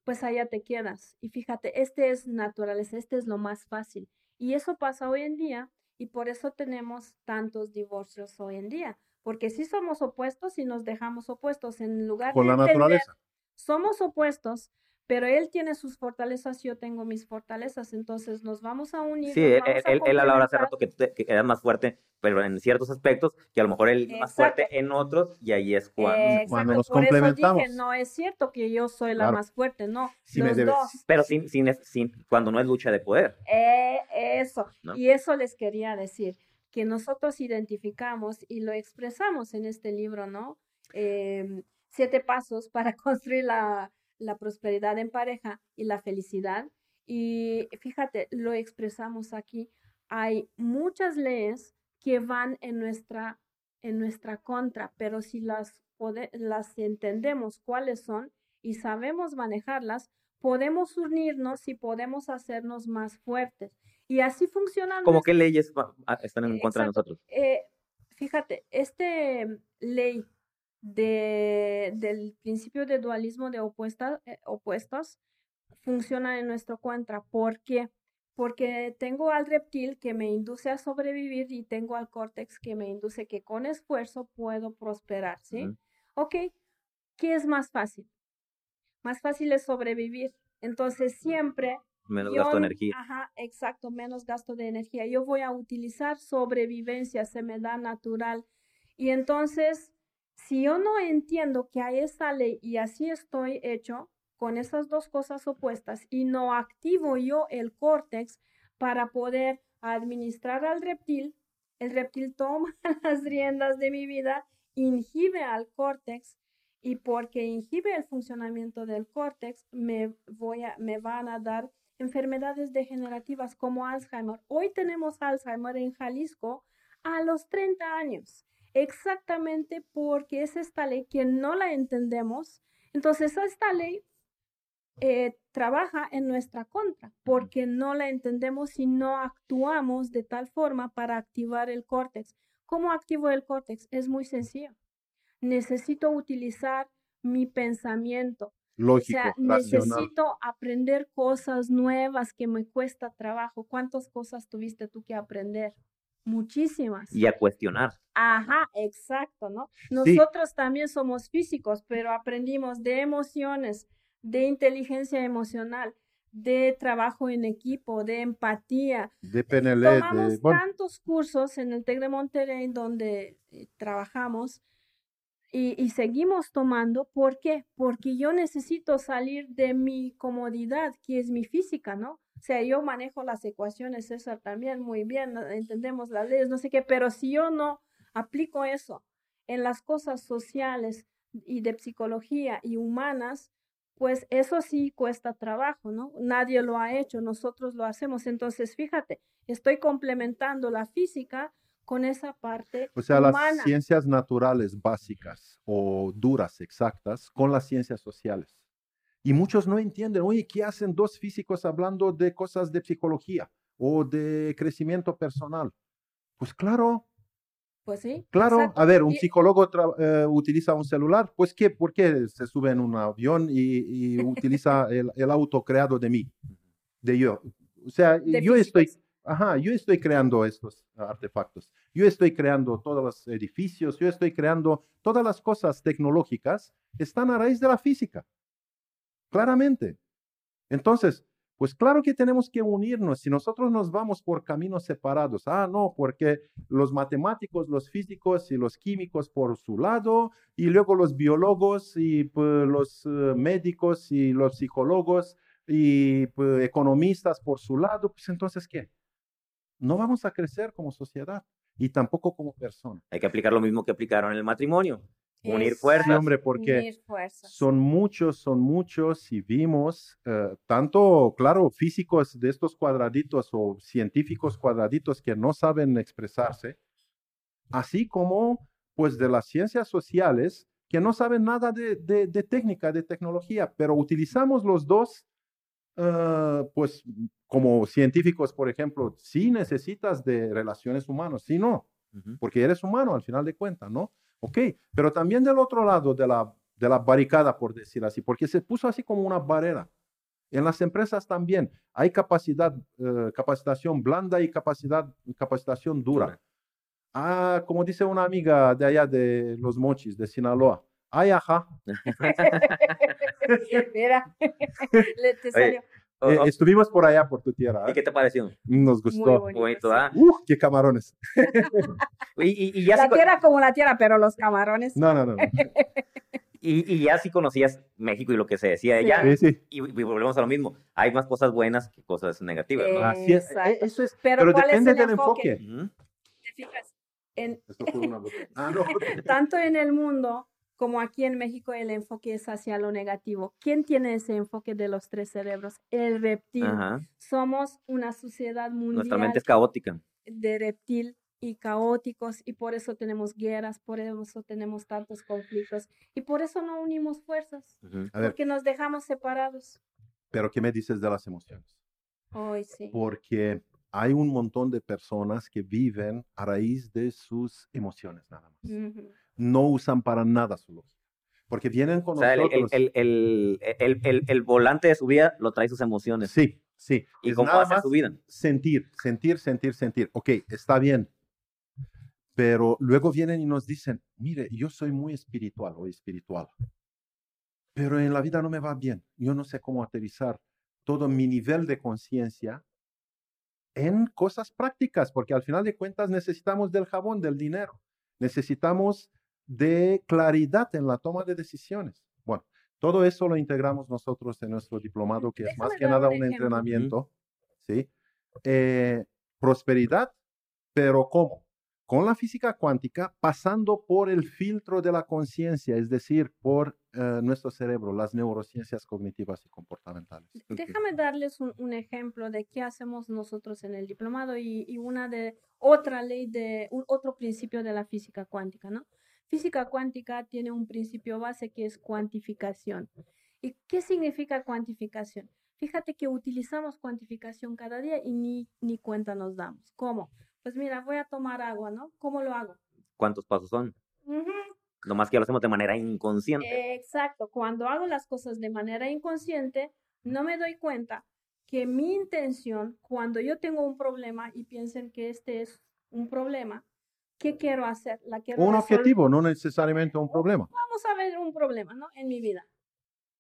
pues allá te quedas. Y fíjate, este es naturaleza, este es lo más fácil. Y eso pasa hoy en día y por eso tenemos tantos divorcios hoy en día, porque si somos opuestos y nos dejamos opuestos en lugar Con de la naturaleza. somos opuestos, pero él tiene sus fortalezas, yo tengo mis fortalezas, entonces nos vamos a unir. Sí, él, él, hablaba hace rato que, que eras más fuerte, pero en ciertos aspectos, que a lo mejor él es más fuerte en otros, y ahí es cuando, cuando nos Por complementamos. Eso dije, no es cierto que yo soy la más fuerte, no, los dos. Pero sin, sin, sin, cuando no es lucha de poder. Eh, eso, y eso les quería decir, que nosotros identificamos y lo expresamos en este libro, ¿no? Em, siete pasos para construir la la prosperidad en pareja y la felicidad. Y fíjate, lo expresamos aquí. Hay muchas leyes que van en nuestra, en nuestra contra, pero si las, las entendemos cuáles son y sabemos manejarlas, podemos unirnos y podemos hacernos más fuertes. Y así funciona. ¿Cómo qué leyes están en contra de nosotros? Eh, fíjate, este ley de, del principio de dualismo de eh, opuestos funciona en nuestro contra. ¿Por qué? Porque tengo al reptil que me induce a sobrevivir y tengo al córtex que me induce que con esfuerzo puedo prosperar, ¿sí? Ok, ¿qué es más fácil? Más fácil es sobrevivir. Entonces siempre... Menos gasto de energía. Ajá, exacto, menos gasto de energía. Yo voy a utilizar sobrevivencia, se me da natural. Y entonces si yo no entiendo que hay esa ley y así estoy hecho con esas dos cosas opuestas y no activo yo el córtex para poder administrar al reptil, el reptil toma las riendas de mi vida, inhibe al córtex y porque inhibe el funcionamiento del córtex me, voy a, me van a dar enfermedades degenerativas como Alzheimer. Hoy tenemos Alzheimer en Jalisco a los 30 años exactamente porque es esta ley que no la entendemos. Entonces, esta ley eh, trabaja en nuestra contra porque no la entendemos y no actuamos de tal forma para activar el córtex. ¿Cómo activo el córtex? Es muy sencillo. Necesito utilizar mi pensamiento. Lógico, o sea, necesito aprender cosas nuevas que me cuesta trabajo. ¿Cuántas cosas tuviste tú que aprender? Muchísimas. Y a cuestionar. Ajá, exacto, ¿no? Nosotros también somos físicos, pero aprendimos de emociones, de inteligencia emocional, de trabajo en equipo, de empatía. De PNL. Tomamos tantos cursos en el TEC de Monterrey donde eh, trabajamos y, y, seguimos tomando. ¿Por qué? Porque yo necesito salir de mi comodidad, que es mi física, ¿no? O sea, yo manejo las ecuaciones, César también muy bien, entendemos las leyes, no sé qué, pero si yo no aplico eso en las cosas sociales y de psicología y humanas, pues eso sí cuesta trabajo, ¿no? Nadie lo ha hecho, nosotros lo hacemos. Entonces, fíjate, estoy complementando la física con esa parte. O sea, las ciencias naturales básicas o duras, exactas, con las ciencias sociales. Y muchos no entienden, oye, ¿qué hacen dos físicos hablando de cosas de psicología o de crecimiento personal? Pues claro, pues sí. Claro, a ver, un psicólogo eh, utiliza un celular, pues ¿qué? ¿por qué se sube en un avión y, utiliza el, auto creado de mí, de yo? O sea, yo estoy, ajá, yo estoy creando estos artefactos, yo estoy creando todos los edificios, yo estoy creando todas las cosas tecnológicas, están a raíz de la física, claramente. Entonces, pues claro que tenemos que unirnos. Si nosotros nos vamos por caminos separados, ah, no, porque los matemáticos, los físicos y los químicos por su lado, y luego los biólogos y pues, los eh, médicos y los psicólogos y pues, economistas por su lado, pues entonces, ¿qué? No vamos a crecer como sociedad y tampoco como persona. Hay que aplicar lo mismo que aplicaron en el matrimonio. Unir fuerzas. hombre, porque son muchos, son muchos y vimos eh, tanto, claro, físicos de estos cuadraditos o científicos cuadraditos que no saben expresarse, así como pues de las ciencias sociales que no saben nada de, de, técnica, de tecnología, pero utilizamos los dos, eh, pues como científicos, por ejemplo, si necesitas de relaciones humanas, si no, porque eres humano al final de cuentas, ¿no? Ok, pero también del otro lado de la, de la barricada, por decir así, porque se puso así como una barrera. En las empresas también hay capacidad, eh, capacitación blanda y capacidad, capacitación dura. Ah, como dice una amiga de allá de Los Mochis, de Sinaloa. Ay, ajá. Mira, te salió. Eh, estuvimos por allá, por tu tierra. ¿Y qué te pareció? Nos gustó. Muy bonito, ¿ah? qué camarones. y, ya la tierra como la tierra, pero los camarones. No, no, no. y, ya sí conocías México y lo que se decía allá. Sí, sí. Y, volvemos a lo mismo. Hay más cosas buenas que cosas negativas, ¿no? Así es. E, eso es. Pero, depende del enfoque. ¿Te fijas? Ah, Tanto en el mundo como aquí en México el enfoque es hacia lo negativo. ¿Quién tiene ese enfoque de los tres cerebros? El reptil. Somos una sociedad mundial. Nuestra mente es caótica. De reptil y caóticos y por eso tenemos guerras, por eso tenemos tantos conflictos y por eso no unimos fuerzas, porque nos dejamos separados. Pero ¿qué me dices de las emociones? Hoy sí. Porque hay un montón de personas que viven a raíz de sus emociones nada más no usan para nada su lógica. Porque vienen con nosotros. El, el, el, el, volante de su vida lo trae sus emociones. Sí, sí. ¿Y cómo hace su vida? Sentir, sentir, sentir, sentir. Ok, está bien. Pero luego vienen y nos dicen, mire, yo soy muy espiritual o espiritual, pero en la vida no me va bien. Yo no sé cómo aterrizar todo mi nivel de conciencia en cosas prácticas, porque al final de cuentas necesitamos del jabón, del dinero. Necesitamos de claridad en la toma de decisiones. Bueno, todo eso lo integramos nosotros en nuestro diplomado, que es más que nada un, entrenamiento, ¿sí? Eh, prosperidad, pero ¿cómo? Con la física cuántica, pasando por el filtro de la conciencia, es decir, por eh, nuestro cerebro, las neurociencias cognitivas y comportamentales. Déjame darles un, ejemplo de qué hacemos nosotros en el diplomado y, y una de otra ley de un, otro principio de la física cuántica, ¿no? Física cuántica tiene un principio base que es cuantificación. ¿Y qué significa cuantificación? Fíjate que utilizamos cuantificación cada día y ni, ni cuenta nos damos. ¿Cómo? Pues mira, voy a tomar agua, ¿no? ¿Cómo lo hago? ¿Cuántos pasos son? Nomás que lo hacemos de manera inconsciente. Exacto. Cuando hago las cosas de manera inconsciente, no me doy cuenta que mi intención, cuando yo tengo un problema y piensen que este es un problema, ¿qué quiero hacer? La quiero un objetivo, no necesariamente un problema. Vamos a ver un problema, ¿no? En mi vida.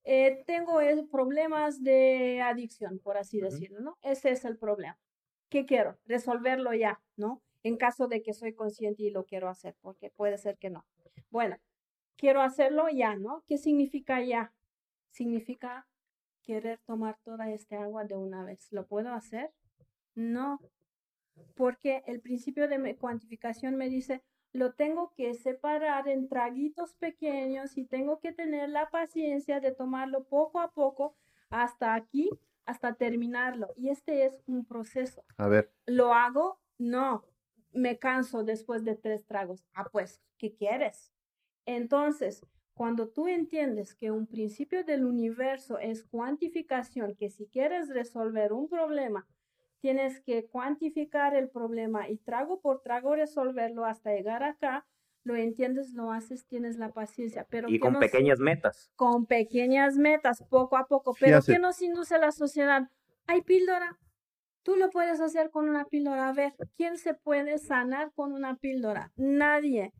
Eh, tengo problemas de adicción, por así decirlo, ¿no? Ese es el problema. ¿Qué quiero? Resolverlo ya, ¿no? En caso de que soy consciente y lo quiero hacer, porque puede ser que no. Bueno, quiero hacerlo ya, ¿no? ¿Qué significa ya? Significa querer tomar toda esta agua de una vez. ¿Lo puedo hacer? No, porque el principio de cuantificación me dice, lo tengo que separar en traguitos pequeños y tengo que tener la paciencia de tomarlo poco a poco hasta aquí, hasta terminarlo. Y este es un proceso. A ver. ¿Lo hago? No. Me canso después de tres tragos. Ah, pues, ¿qué quieres? Entonces, cuando tú entiendes que un principio del universo es cuantificación, que si quieres resolver un problema, tienes que cuantificar el problema y trago por trago resolverlo hasta llegar acá, lo entiendes, lo haces, tienes la paciencia. Pero y con pequeñas metas. Con pequeñas metas, poco a poco. Pero ¿qué nos induce la sociedad? Hay píldora. Tú lo puedes hacer con una píldora. A ver, ¿quién se puede sanar con una píldora? Nadie.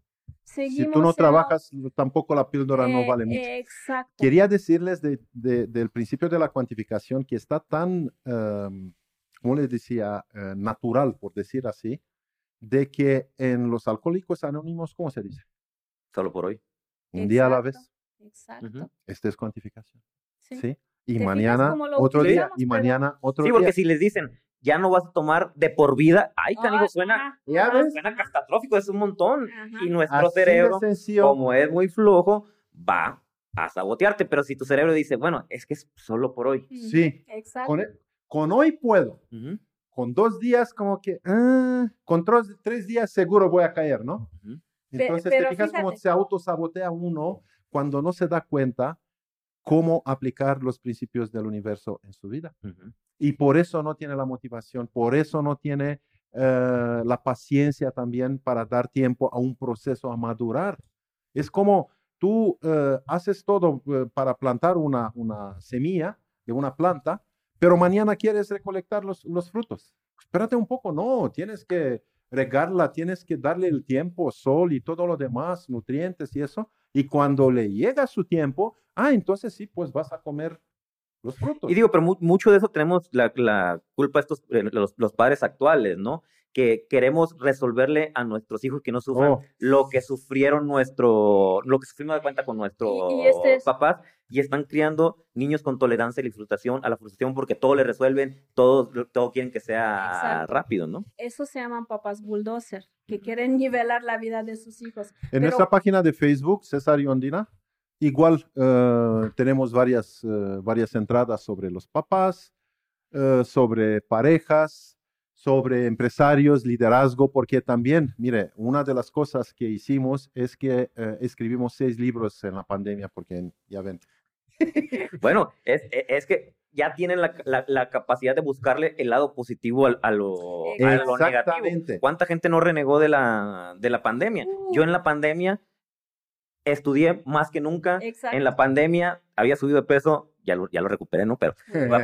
Seguimos si tú no trabajas, tampoco la píldora no vale mucho. Exacto. Quería decirles de, del principio de la cuantificación que está tan em, como les decía, eh, natural, por decir así, de que en los alcohólicos anónimos, ¿cómo se dice? Solo por hoy. Un día a la vez. Exacto. Esta es cuantificación. Sí. Y mañana otro día, y mañana otro día. Sí, porque si les dicen, ya no vas a tomar de por vida, ay, canigo, suena, suena catastrófico, es un montón. Y nuestro cerebro, como es muy flojo, va a sabotearte. Pero si tu cerebro dice, bueno, es que es solo por hoy. Sí. Exacto. E con hoy puedo. Con dos días como que, ah, con tres, días seguro voy a caer, ¿no? Entonces te fijas cómo se autosabotea uno cuando no se da cuenta cómo aplicar los principios del universo en su vida. Y por eso no tiene la motivación, por eso no tiene eh, la paciencia también para dar tiempo a un proceso a madurar. Es como tú eh, haces todo eh, para plantar una, una semilla de una planta, pero mañana quieres recolectar los, los frutos. Espérate un poco, no, tienes que regarla, tienes que darle el tiempo, sol y todo lo demás, nutrientes y eso. Y cuando le llega su tiempo, ah, entonces sí, pues vas a comer los frutos. Y digo, pero mucho de eso tenemos la, la culpa de estos, eh, los, los, padres actuales, ¿no? Que queremos resolverle a nuestros hijos que no sufran oh. lo que sufrieron nuestro, lo que sufrimos de cuenta con nuestros este papás y están criando niños con tolerancia y la frustración a la frustración porque todo le resuelven, todo, todo quieren que sea rápido, ¿no? Eso se llaman papás bulldozer, que quieren nivelar la vida de sus hijos. En nuestra página de Facebook, César y Ondina, igual eh, tenemos varias, eh, varias entradas sobre los papás, eh, sobre parejas, sobre empresarios, liderazgo, porque también, mire, una de las cosas que hicimos es que eh, escribimos seis libros en la pandemia, porque ya ven. bueno, es, e, es, que ya tienen la, la, capacidad de buscarle el lado positivo a, lo, negativo. ¿Cuánta gente no renegó de la, de la pandemia? Yo en la pandemia estudié más que nunca. En la pandemia había subido de peso ya lo, ya lo recuperé, ¿no? Pero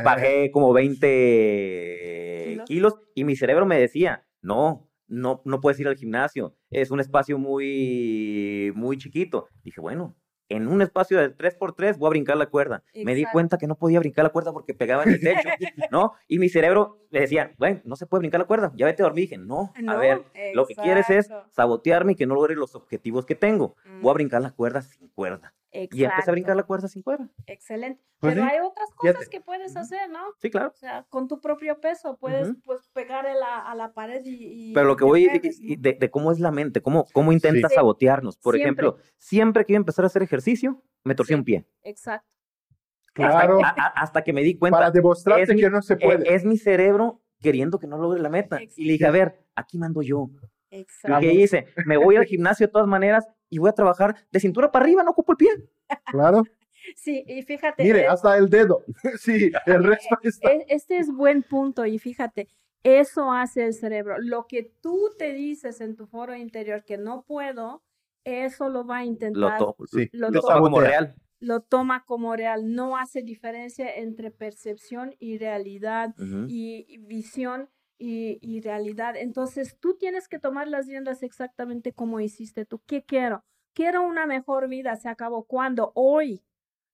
bajé como 20 ¿Kilos? y mi cerebro me decía, no, no, no puedes ir al gimnasio, es un espacio muy, muy chiquito. Dije, bueno, en un espacio de 3x3 voy a brincar la cuerda. Me di cuenta que no podía brincar la cuerda porque pegaba en el techo, ¿no? Y mi cerebro me decía, bueno, no se puede brincar la cuerda, ya vete a dormir. dije, no, a ver, lo que quieres es sabotearme y que no logre los objetivos que tengo. Voy a brincar la cuerda sin cuerda. Y empecé a brincar la cuerda sin cuerda. Excelente. Pues Pero hay otras cosas que puedes hacer, ¿no? Sí, claro. O sea, con tu propio peso puedes pues, pegar a la, pared y, Pero lo que voy de, cómo es la mente, cómo, cómo intenta sabotearnos. Por ejemplo, siempre que iba a empezar a hacer ejercicio, me torcí un pie. Exacto. Claro. Hasta, que me di cuenta. Para demostrarte que no se puede. Es, mi cerebro queriendo que no logre la meta. Y le dije, a ver, aquí mando yo. Exacto. ¿Qué hice? Me voy al gimnasio de todas maneras y voy a trabajar de cintura para arriba, no ocupo el pie. Claro. Sí, y fíjate. Mire, hasta el dedo. Sí, el resto está. E, este es buen punto y fíjate, eso hace el cerebro. Lo que tú te dices en tu foro interior que no puedo, eso lo va a intentar. Lo, toma como real. Lo toma como real. No hace diferencia entre percepción y realidad y visión y, y realidad. Entonces tú tienes que tomar las riendas exactamente como hiciste tú. ¿Qué quiero? Quiero una mejor vida. Se acabó. ¿Cuándo? Hoy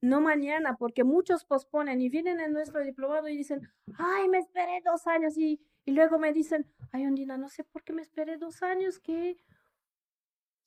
no mañana, porque muchos posponen y vienen en nuestro diplomado y dicen, ay, me esperé dos años y, y luego me dicen, ay, Ondina, no sé por qué me esperé dos años, que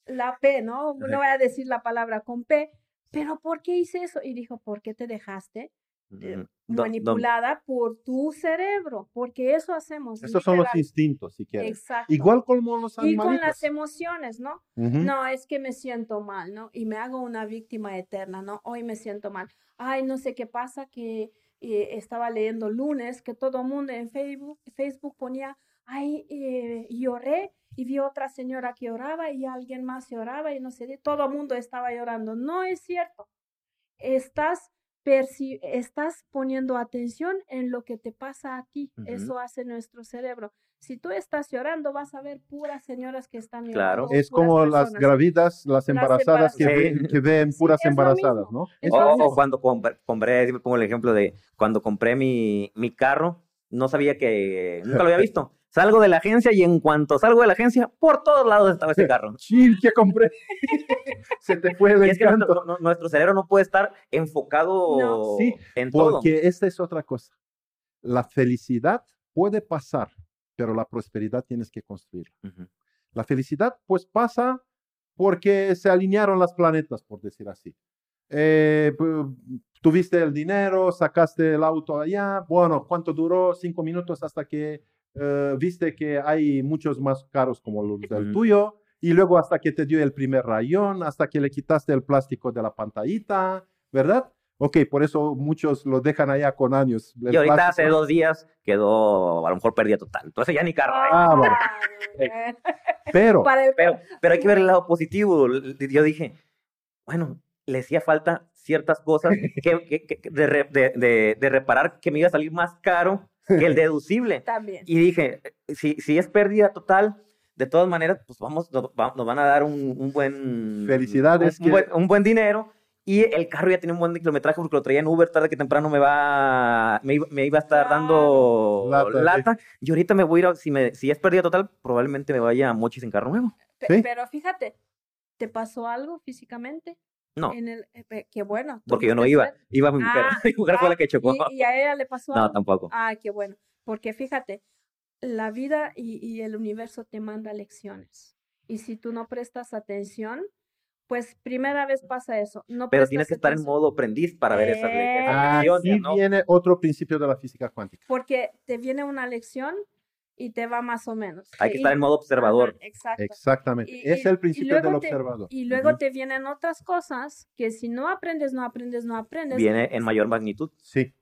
la P, ¿no? No voy a decir la palabra con P, pero ¿por qué hice eso? Y dijo, ¿por qué te dejaste? Eh, manipulada por tu cerebro, porque eso hacemos. Esos son los instintos, si quieres. Exacto. Igual como los animales. Y con las emociones, ¿no? No, es que me siento mal, ¿no? Y me hago una víctima eterna, ¿no? Hoy me siento mal. Ay, no sé qué pasa, que eh, estaba leyendo lunes que todo el mundo en Facebook, Facebook ponía, ay, eh, lloré y vi otra señora que oraba y alguien más lloraba y no sé, todo el mundo estaba llorando. No es cierto. Estás estás poniendo atención en lo que te pasa a ti. Eso hace nuestro cerebro. Si tú estás llorando, vas a ver puras señoras que están llorando. Claro. Es como las gravidas, las embarazadas, Que, ven, puras embarazadas, ¿no? o, cuando compré, me pongo el ejemplo de cuando compré mi, mi carro, no sabía que, nunca lo había visto. Salgo de la agencia y en cuanto salgo de la agencia, por todos lados estaba ese carro. Sí, ¿qué compré? Se te fue el es que nuestro, cerebro no puede estar enfocado en todo. Porque esta es otra cosa. La felicidad puede pasar, pero la prosperidad tienes que construir. La felicidad, pues pasa porque se alinearon las planetas, por decir así. Eh, tuviste el dinero, sacaste el auto allá, bueno, ¿cuánto duró? Cinco minutos hasta que eh, viste que hay muchos más caros como los del tuyo, y luego hasta que te dio el primer rayón, hasta que le quitaste el plástico de la pantallita, ¿verdad? Ok, por eso muchos lo dejan allá con años. Y ahorita hace dos días quedó, a lo mejor pérdida total. Entonces ya ni carro. Ah, bueno. pero, pero, pero hay que ver el lado positivo. Yo dije, bueno, le hacía falta ciertas cosas que, de, de, de, reparar que me iba a salir más caro que el deducible. También. Y dije, si, si es pérdida total, de todas maneras, pues vamos, nos, van a dar un, un buen... Felicidades. Un, buen, un, buen, dinero. Y el carro ya tiene un buen kilometraje porque lo traía en Uber, tarde que temprano me va me, me iba a estar dando lata. Y ahorita me voy a ir, si, me, si es pérdida total, probablemente me vaya a Mochis en carro nuevo. Pero fíjate, ¿te pasó algo físicamente? No. En el, eh, qué bueno. Porque yo no iba, iba mi mujer. Ah, mi mujer fue la ah, que chocó. ¿Y, a ella le pasó algo? No, tampoco. Ah, qué bueno. Porque fíjate, la vida y, y, el universo te manda lecciones. Y si tú no prestas atención, pues primera vez pasa eso. No Pero tienes que estar en modo aprendiz para ver esas, ah, lecciones. Ah, viene otro principio de la física cuántica. Porque te viene una lección y te va más o menos. Hay que estar en modo observador. exacto. Exactamente. es el principio del observador. Y luego te vienen otras cosas que si no aprendes, no aprendes, no aprendes. Viene en mayor magnitud. Sí.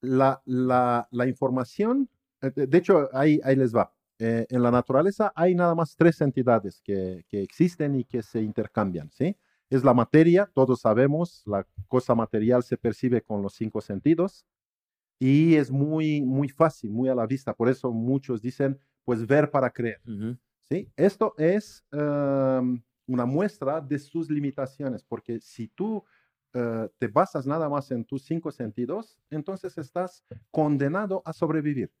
La, la, la información, eh, de hecho, ahí, ahí les va. Eh, en la naturaleza hay nada más tres entidades que, que existen y que se intercambian, ¿sí? Es la materia, todos sabemos, la cosa material se percibe con los cinco sentidos y es muy, muy fácil, muy a la vista. Por eso muchos dicen, pues ver para creer. ¿sí? Esto es una muestra de sus limitaciones, porque si tú eh, te basas nada más en tus cinco sentidos, entonces estás condenado a sobrevivir.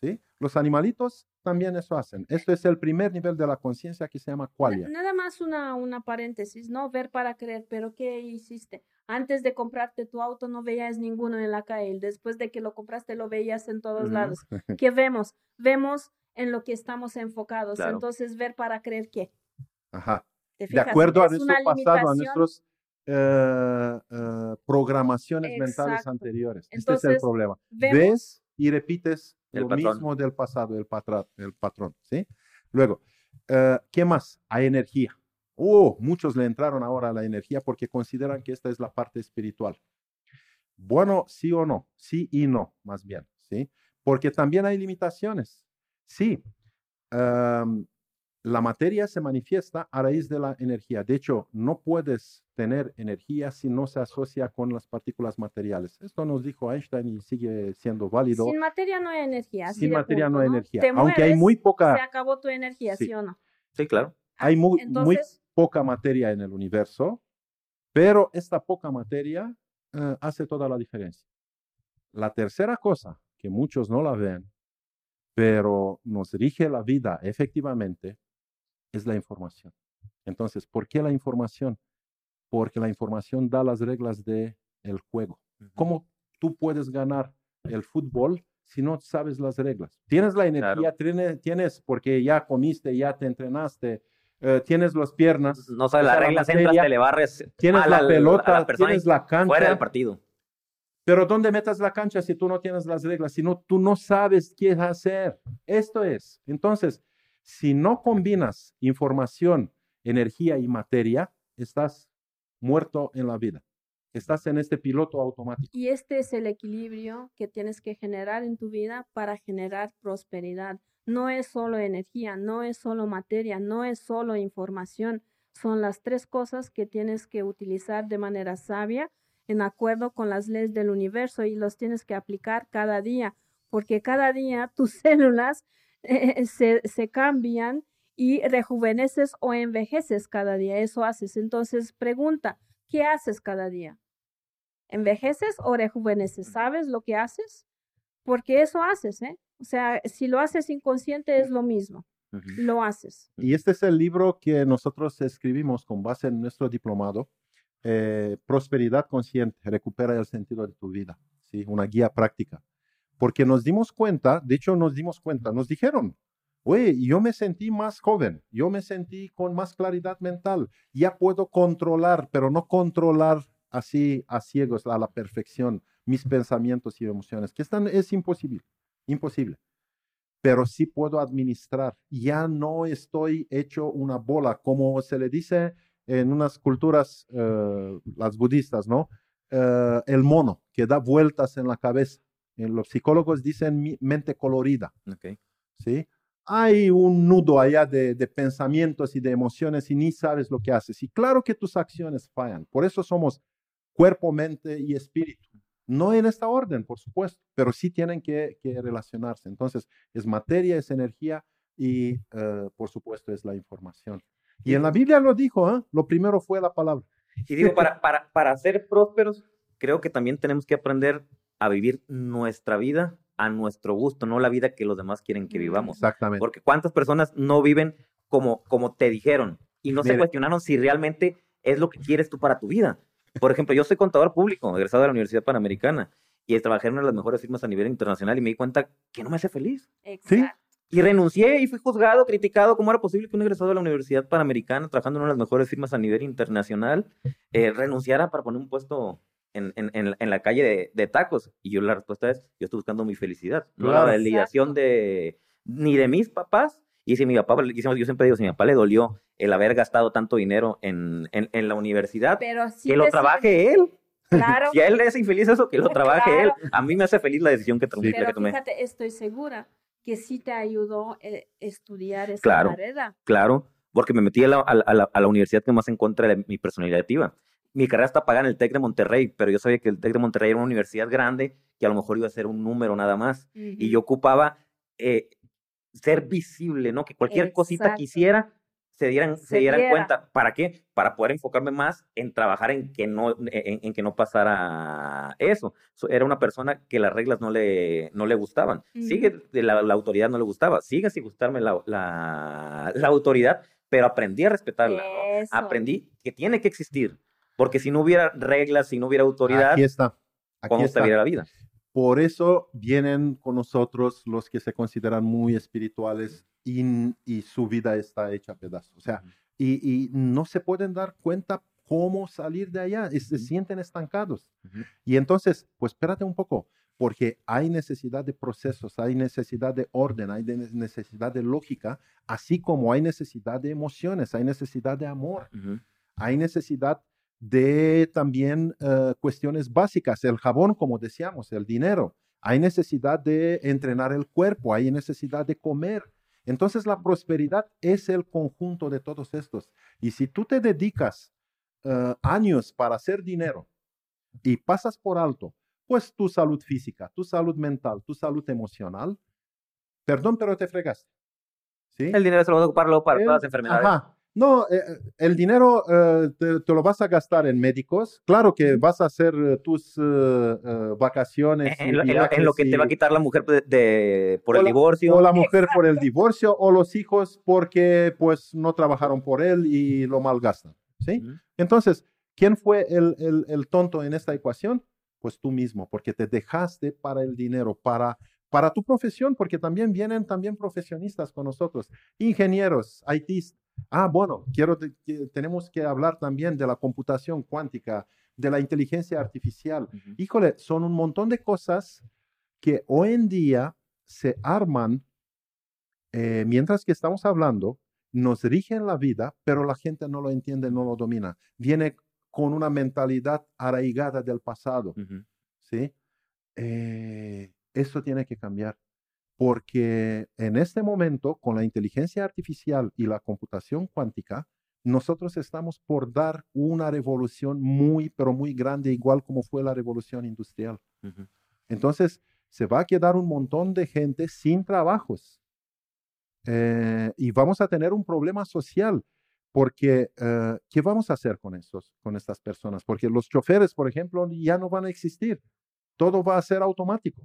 ¿sí? Los animalitos también eso hacen. Esto es el primer nivel de la conciencia que se llama qualia. Nada más una, una paréntesis, ¿no? Ver para creer, pero ¿qué hiciste? Antes de comprarte tu auto no veías ninguno en la calle, después de que lo compraste lo veías en todos lados. ¿Qué vemos? Vemos en lo que estamos enfocados. Entonces, ver para creer qué. Ajá. De acuerdo a nuestro pasado, a nuestras eh, eh, programaciones mentales anteriores. este es el problema. Ves y repites lo mismo del pasado, el, patrón, el patrón. ¿sí? Luego, eh, ¿qué más? Hay energía. Oh, muchos le entraron ahora a la energía porque consideran que esta es la parte espiritual. Bueno, sí o no, sí y no, más bien, ¿sí? Porque también hay limitaciones. Sí, la materia se manifiesta a raíz de la energía. De hecho, no puedes tener energía si no se asocia con las partículas materiales. Esto nos dijo Einstein y sigue siendo válido. Sin materia no hay energía. Sin materia no hay energía. Aunque hay muy poca. Se acabó tu energía, ¿sí, o no? Sí, claro. Hay muy, muy poca materia en el universo, pero esta poca materia eh, hace toda la diferencia. La tercera cosa, que muchos no la ven, pero nos rige la vida efectivamente es la información. Entonces, ¿por qué la información? Porque la información da las reglas del el juego. ¿Cómo tú puedes ganar el fútbol si no sabes las reglas? Tienes la energía, tienes, porque ya comiste, ya te entrenaste, eh, tienes las piernas. No sabes las reglas, entras, te le barres. Tienes la, pelota, tienes la cancha. Fuera del partido. Pero ¿dónde metas la cancha si tú no tienes las reglas? Si no, tú no sabes qué hacer. Esto es. Entonces, si no combinas información, energía y materia, estás muerto en la vida. Estás en este piloto automático. Y este es el equilibrio que tienes que generar en tu vida para generar prosperidad. No es solo energía, no es solo materia, no es solo información. Son las tres cosas que tienes que utilizar de manera sabia en acuerdo con las leyes del universo y los tienes que aplicar cada día, porque cada día tus células eh, se, se cambian y rejuveneces o envejeces cada día. Eso haces. Entonces, pregunta, ¿qué haces cada día? ¿Envejeces o rejuveneces? ¿Sabes lo que haces? Porque eso haces, ¿eh? O sea, si lo haces inconsciente es lo mismo. Lo haces. Y este es el libro que nosotros escribimos con base en nuestro diplomado eh, prosperidad consciente, recupera el sentido de tu vida, ¿sí? una guía práctica. Porque nos dimos cuenta, de hecho nos dimos cuenta, nos dijeron, oye, yo me sentí más joven, yo me sentí con más claridad mental, ya puedo controlar, pero no controlar así a ciegos, a la perfección, mis pensamientos y emociones, que están, es imposible, imposible. Pero sí puedo administrar, ya no estoy hecho una bola, como se le dice en unas culturas, eh, las budistas, ¿no? Eh, el mono que da vueltas en la cabeza. En los psicólogos dicen mente colorida. Okay. ¿sí? Hay un nudo allá de, de, pensamientos y de emociones y ni sabes lo que haces. Y claro que tus acciones fallan. Por eso somos cuerpo, mente y espíritu. No en esta orden, por supuesto, pero sí tienen que, que relacionarse. Entonces, es materia, es energía y, eh, por supuesto, es la información. Y en la Biblia lo dijo, ¿eh? lo primero fue la palabra. Y digo, para, para, para ser prósperos, creo que también tenemos que aprender a vivir nuestra vida a nuestro gusto, no la vida que los demás quieren que vivamos. Exactamente. Porque cuántas personas no viven como, como te dijeron y no se cuestionaron si realmente es lo que quieres tú para tu vida. Por ejemplo, yo soy contador público, egresado de la Universidad Panamericana, y trabajé en una de las mejores firmas a nivel internacional y me di cuenta que no me hace feliz. Exacto. ¿Sí? Y renuncié y fui juzgado, criticado. ¿Cómo era posible que un egresado de la Universidad Panamericana, trabajando en una de las mejores firmas a nivel internacional, eh, renunciara para poner un puesto en, en, en, la calle de, tacos? Y yo la respuesta es, yo estoy buscando mi felicidad. No la validación de ni de mis papás. Y si mi papá, yo siempre digo, si mi papá le dolió el haber gastado tanto dinero en, en, la universidad, que lo trabaje él. Claro. si a él le es infeliz eso, que lo trabaje él. A mí me hace feliz la decisión que, tomé. Pero fíjate, estoy segura que sí te ayudó eh, estudiar esa claro, carrera. Claro, porque me metí a la, a, la, a la, universidad que más en contra de mi personalidad activa. Mi carrera está pagada en el TEC de Monterrey, pero yo sabía que el TEC de Monterrey era una universidad grande que a lo mejor iba a ser un número nada más. Y yo ocupaba eh, ser visible, ¿no? Que cualquier cosita que hiciera se dieran, se, dieran cuenta. ¿Para qué? Para poder enfocarme más en trabajar en que no, en, que no pasara eso. Era una persona que las reglas no le, no le gustaban. Sigue, la, la, autoridad no le gustaba. Sigue sin gustarme la, la, la autoridad, pero aprendí a respetarla. Aprendí que tiene que existir. Porque si no hubiera reglas, si no hubiera autoridad, Aquí está. Aquí ¿cómo está. estaría la vida? Por eso vienen con nosotros los que se consideran muy espirituales y, su vida está hecha a pedazos. O sea, y, no se pueden dar cuenta cómo salir de allá, y se sienten estancados. Y entonces, pues espérate un poco, porque hay necesidad de procesos, hay necesidad de orden, hay necesidad de lógica, así como hay necesidad de emociones, hay necesidad de amor, hay necesidad de también eh, cuestiones básicas, el jabón, como decíamos, el dinero, hay necesidad de entrenar el cuerpo, hay necesidad de comer, entonces la prosperidad es el conjunto de todos estos. Y si tú te dedicas eh, años para hacer dinero y pasas por alto, pues tu salud física, tu salud mental, tu salud emocional, perdón, pero te fregaste. ¿Sí? El dinero se lo va a ocuparlo para todas las enfermedades. Ajá. No, eh, eh, el dinero eh, te, lo vas a gastar en médicos. Claro que vas a hacer tus vacaciones. En, lo, que te va a quitar la mujer de, por el divorcio. O la mujer por el divorcio, o los hijos porque pues no trabajaron por él y lo malgastan. ¿sí? Entonces, ¿quién fue el, el, tonto en esta ecuación? Pues tú mismo, porque te dejaste para el dinero, para para tu profesión, porque también vienen también profesionistas con nosotros, ingenieros, ITs, Ah, bueno, quiero, tenemos que hablar también de la computación cuántica, de la inteligencia artificial. Híjole, son un montón de cosas que hoy en día se arman eh, mientras que estamos hablando, nos rigen la vida, pero la gente no lo entiende, no lo domina. Viene con una mentalidad arraigada del pasado. ¿sí? Eh, eso tiene que cambiar porque en este momento, con la inteligencia artificial y la computación cuántica, nosotros estamos por dar una revolución muy, pero muy grande, igual como fue la revolución industrial. Entonces, se va a quedar un montón de gente sin trabajos eh, y vamos a tener un problema social. Porque, eh, ¿qué vamos a hacer con, esos, con estas personas? Porque los choferes, por ejemplo, ya no van a existir. Todo va a ser automático.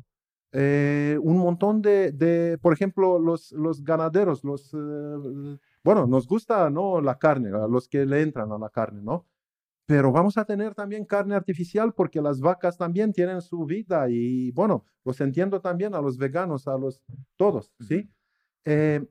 Eh, un montón de, por ejemplo, los, los ganaderos, los, eh, bueno, nos gusta, ¿no? La carne, a los que le entran a la carne, ¿no? Pero vamos a tener también carne artificial porque las vacas también tienen su vida y, bueno, los entiendo también a los veganos, a los todos, ¿sí? Eh,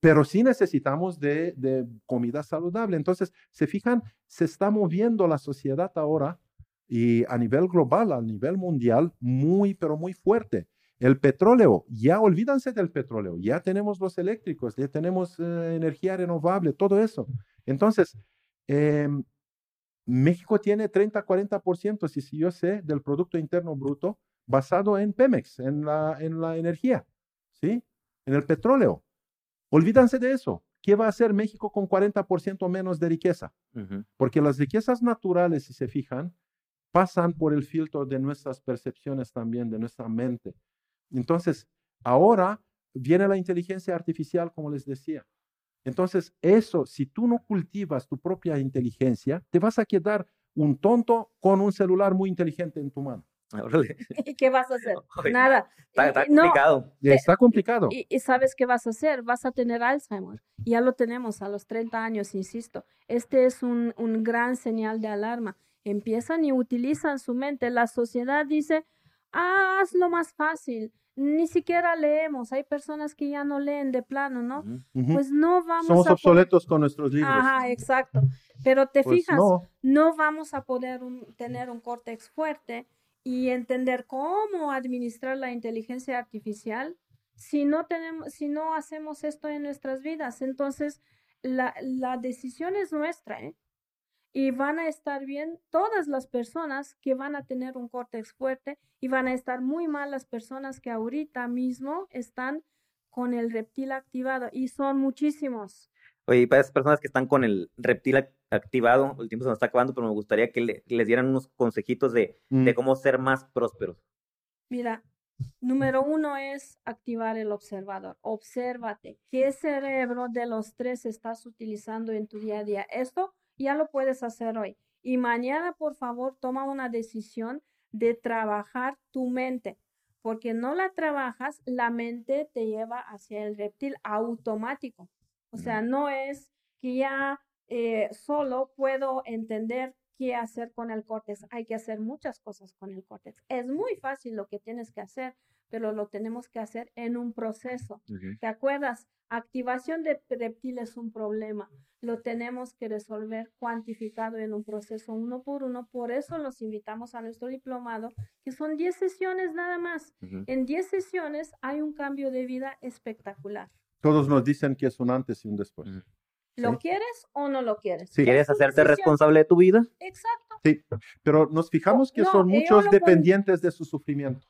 pero sí necesitamos de, de comida saludable. Entonces, se fijan, se está moviendo la sociedad ahora y a nivel global, a nivel mundial, muy, pero muy fuerte. El petróleo, ya olvídense del petróleo, ya tenemos los eléctricos, ya tenemos eh, energía renovable, todo eso. Entonces, em, México tiene 30-40%, si, si yo sé, del Producto Interno Bruto basado en Pemex, en la, en la energía, ¿sí? En el petróleo. Olvídense de eso. ¿Qué va a hacer México con 40% menos de riqueza? Porque las riquezas naturales, si se fijan, pasan por el filtro de nuestras percepciones también, de nuestra mente. Entonces, ahora viene la inteligencia artificial, como les decía. Entonces, eso, si tú no cultivas tu propia inteligencia, te vas a quedar un tonto con un celular muy inteligente en tu mano. ¿Y qué vas a hacer? Nada. Está, complicado. está complicado. Y, sabes qué vas a hacer? Vas a tener Alzheimer. Ya lo tenemos a los 30 años, insisto. Este es un, un gran señal de alarma. Empiezan y utilizan su mente. La sociedad dice, ah, haz lo más fácil ni siquiera leemos. Hay personas que ya no leen de plano, ¿no? Pues no vamos Somos obsoletos con nuestros libros. Ajá, exacto. Pero te pues fijas, no. vamos a poder tener un córtex fuerte y entender cómo administrar la inteligencia artificial si no tenemos, si no hacemos esto en nuestras vidas. Entonces, la, la decisión es nuestra, ¿eh? Y van a estar bien todas las personas que van a tener un córtex fuerte y van a estar muy mal las personas que ahorita mismo están con el reptil activado y son muchísimos. Oye, para esas personas que están con el reptil activado, el tiempo se nos está acabando, pero me gustaría que, les dieran unos consejitos de, de mm. cómo ser más prósperos. Mira, Número uno es activar el observador. Obsérvate. ¿Qué cerebro de los tres estás utilizando en tu día a día? Esto ya lo puedes hacer hoy. Y mañana, por favor, toma una decisión de trabajar tu mente, porque no la trabajas, la mente te lleva hacia el reptil automático. O sea, no es que ya eh, solo puedo entender qué hacer con el córtex. Hay que hacer muchas cosas con el córtex. Es muy fácil lo que tienes que hacer, pero lo tenemos que hacer en un proceso. ¿Te acuerdas? Activación de reptil es un problema. Lo tenemos que resolver cuantificado en un proceso uno por uno. Por eso los invitamos a nuestro diplomado, que son 10 sesiones nada más. En 10 sesiones hay un cambio de vida espectacular. Todos nos dicen que es un antes y un después. ¿Lo quieres o no lo quieres? ¿Quieres hacerte responsable de tu vida? Exacto. Sí, pero nos fijamos que son muchos dependientes de su sufrimiento.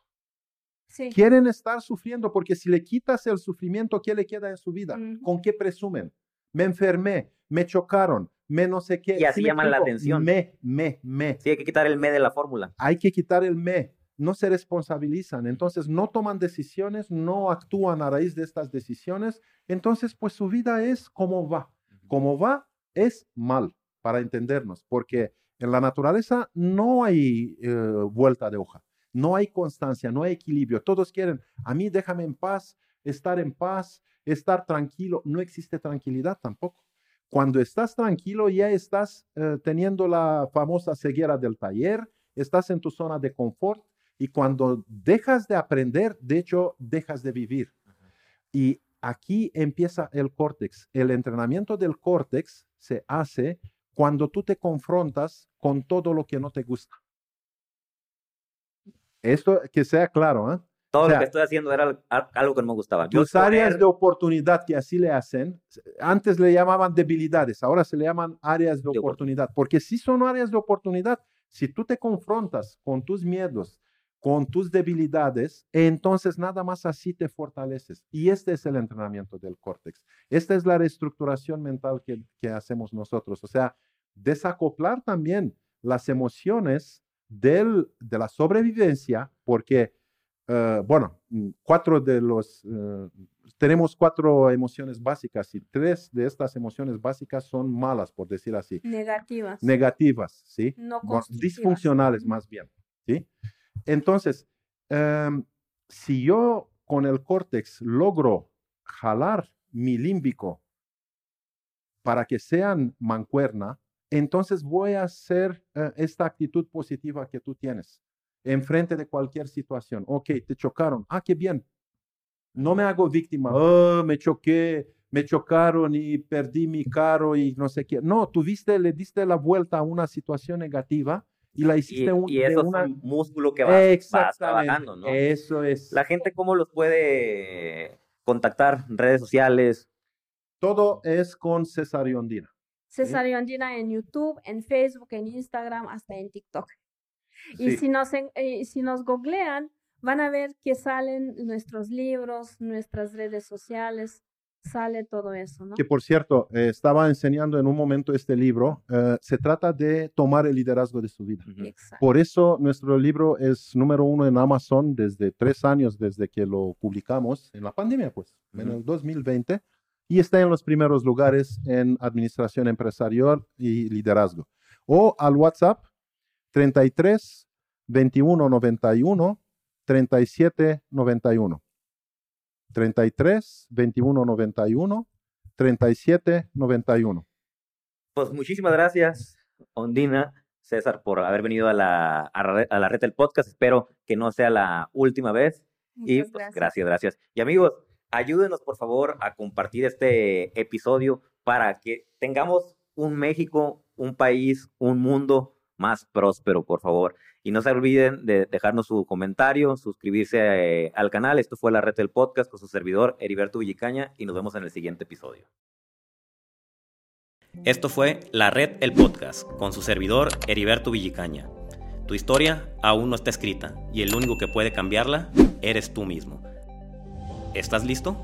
Quieren estar sufriendo porque si le quitas el sufrimiento, ¿qué le queda en su vida? ¿Con qué presumen? Me enfermé, me chocaron, me no sé qué. Y así llaman la atención. Me, me, me. Sí, hay que quitar el me de la fórmula. Hay que quitar el me. No se responsabilizan, entonces no toman decisiones, no actúan a raíz de estas decisiones, entonces pues su vida es como va. Como va, es mal para entendernos, porque en la naturaleza no hay eh, vuelta de hoja, no hay constancia, no hay equilibrio. Todos quieren, a mí déjame en paz, estar en paz, estar tranquilo. No existe tranquilidad tampoco. Cuando estás tranquilo ya estás eh, teniendo la famosa ceguera del taller, estás en tu zona de confort y cuando dejas de aprender, de hecho, dejas de vivir. Y aquí empieza el córtex. El entrenamiento del córtex se hace cuando tú te confrontas con todo lo que no te gusta. Esto que sea claro, ¿eh? Todo lo que estoy haciendo era algo que no me gustaba. Tus áreas de oportunidad que así le hacen, antes le llamaban debilidades, ahora se le llaman áreas de, oportunidad, porque si son áreas de oportunidad, si tú te confrontas con tus miedos, con tus debilidades, entonces nada más así te fortaleces. Y este es el entrenamiento del córtex. Esta es la reestructuración mental que, que hacemos nosotros. O sea, desacoplar también las emociones del, de la sobrevivencia, porque eh, bueno, mm, cuatro de los, eh, tenemos cuatro emociones básicas y tres de estas emociones básicas son malas, por decir así. Negativas. Negativas, ¿sí? No disfuncionales más bien, ¿sí? Entonces, em, si yo con el córtex logro jalar mi límbico para que sean mancuerna, entonces voy a hacer eh, esta actitud positiva que tú tienes enfrente de cualquier situación. Ok, te chocaron. Ah, qué bien. No me hago víctima. Oh, me choqué, me chocaron y perdí mi carro y no sé qué. No, tuviste, le diste la vuelta a una situación negativa y la hiciste un, y eso es un músculo que va, trabajando, ¿no? Eso es. La gente cómo los puede contactar, redes sociales. Todo es con Cesariondina. Cesariondina en YouTube, en Facebook, en Instagram, hasta en TikTok. Y si, nos, eh, si nos googlean, van a ver que salen nuestros libros, nuestras redes sociales, sale todo eso, ¿no? Que por cierto, eh, estaba enseñando en un momento este libro, eh, se trata de tomar el liderazgo de su vida. Por eso nuestro libro es número uno en Amazon desde tres años, desde que lo publicamos en la pandemia, pues, en el 2020, y está en los primeros lugares en administración empresarial y liderazgo. O al WhatsApp 33 21 91 37 91. 33 21 91 37 91. Pues muchísimas gracias, Ondina, César, por haber venido a la, a, la red del podcast. Espero que no sea la última vez. y pues, gracias, gracias. Y amigos, ayúdenos por favor a compartir este episodio para que tengamos un México, un país, un mundo más próspero, por favor. Y no se olviden de dejarnos su comentario, suscribirse eh, al canal. Esto fue la red del podcast con su servidor Heriberto Villicaña y nos vemos en el siguiente episodio. Esto fue La Red El Podcast con su servidor Heriberto Villicaña. Tu historia aún no está escrita y el único que puede cambiarla eres tú mismo. ¿Estás listo?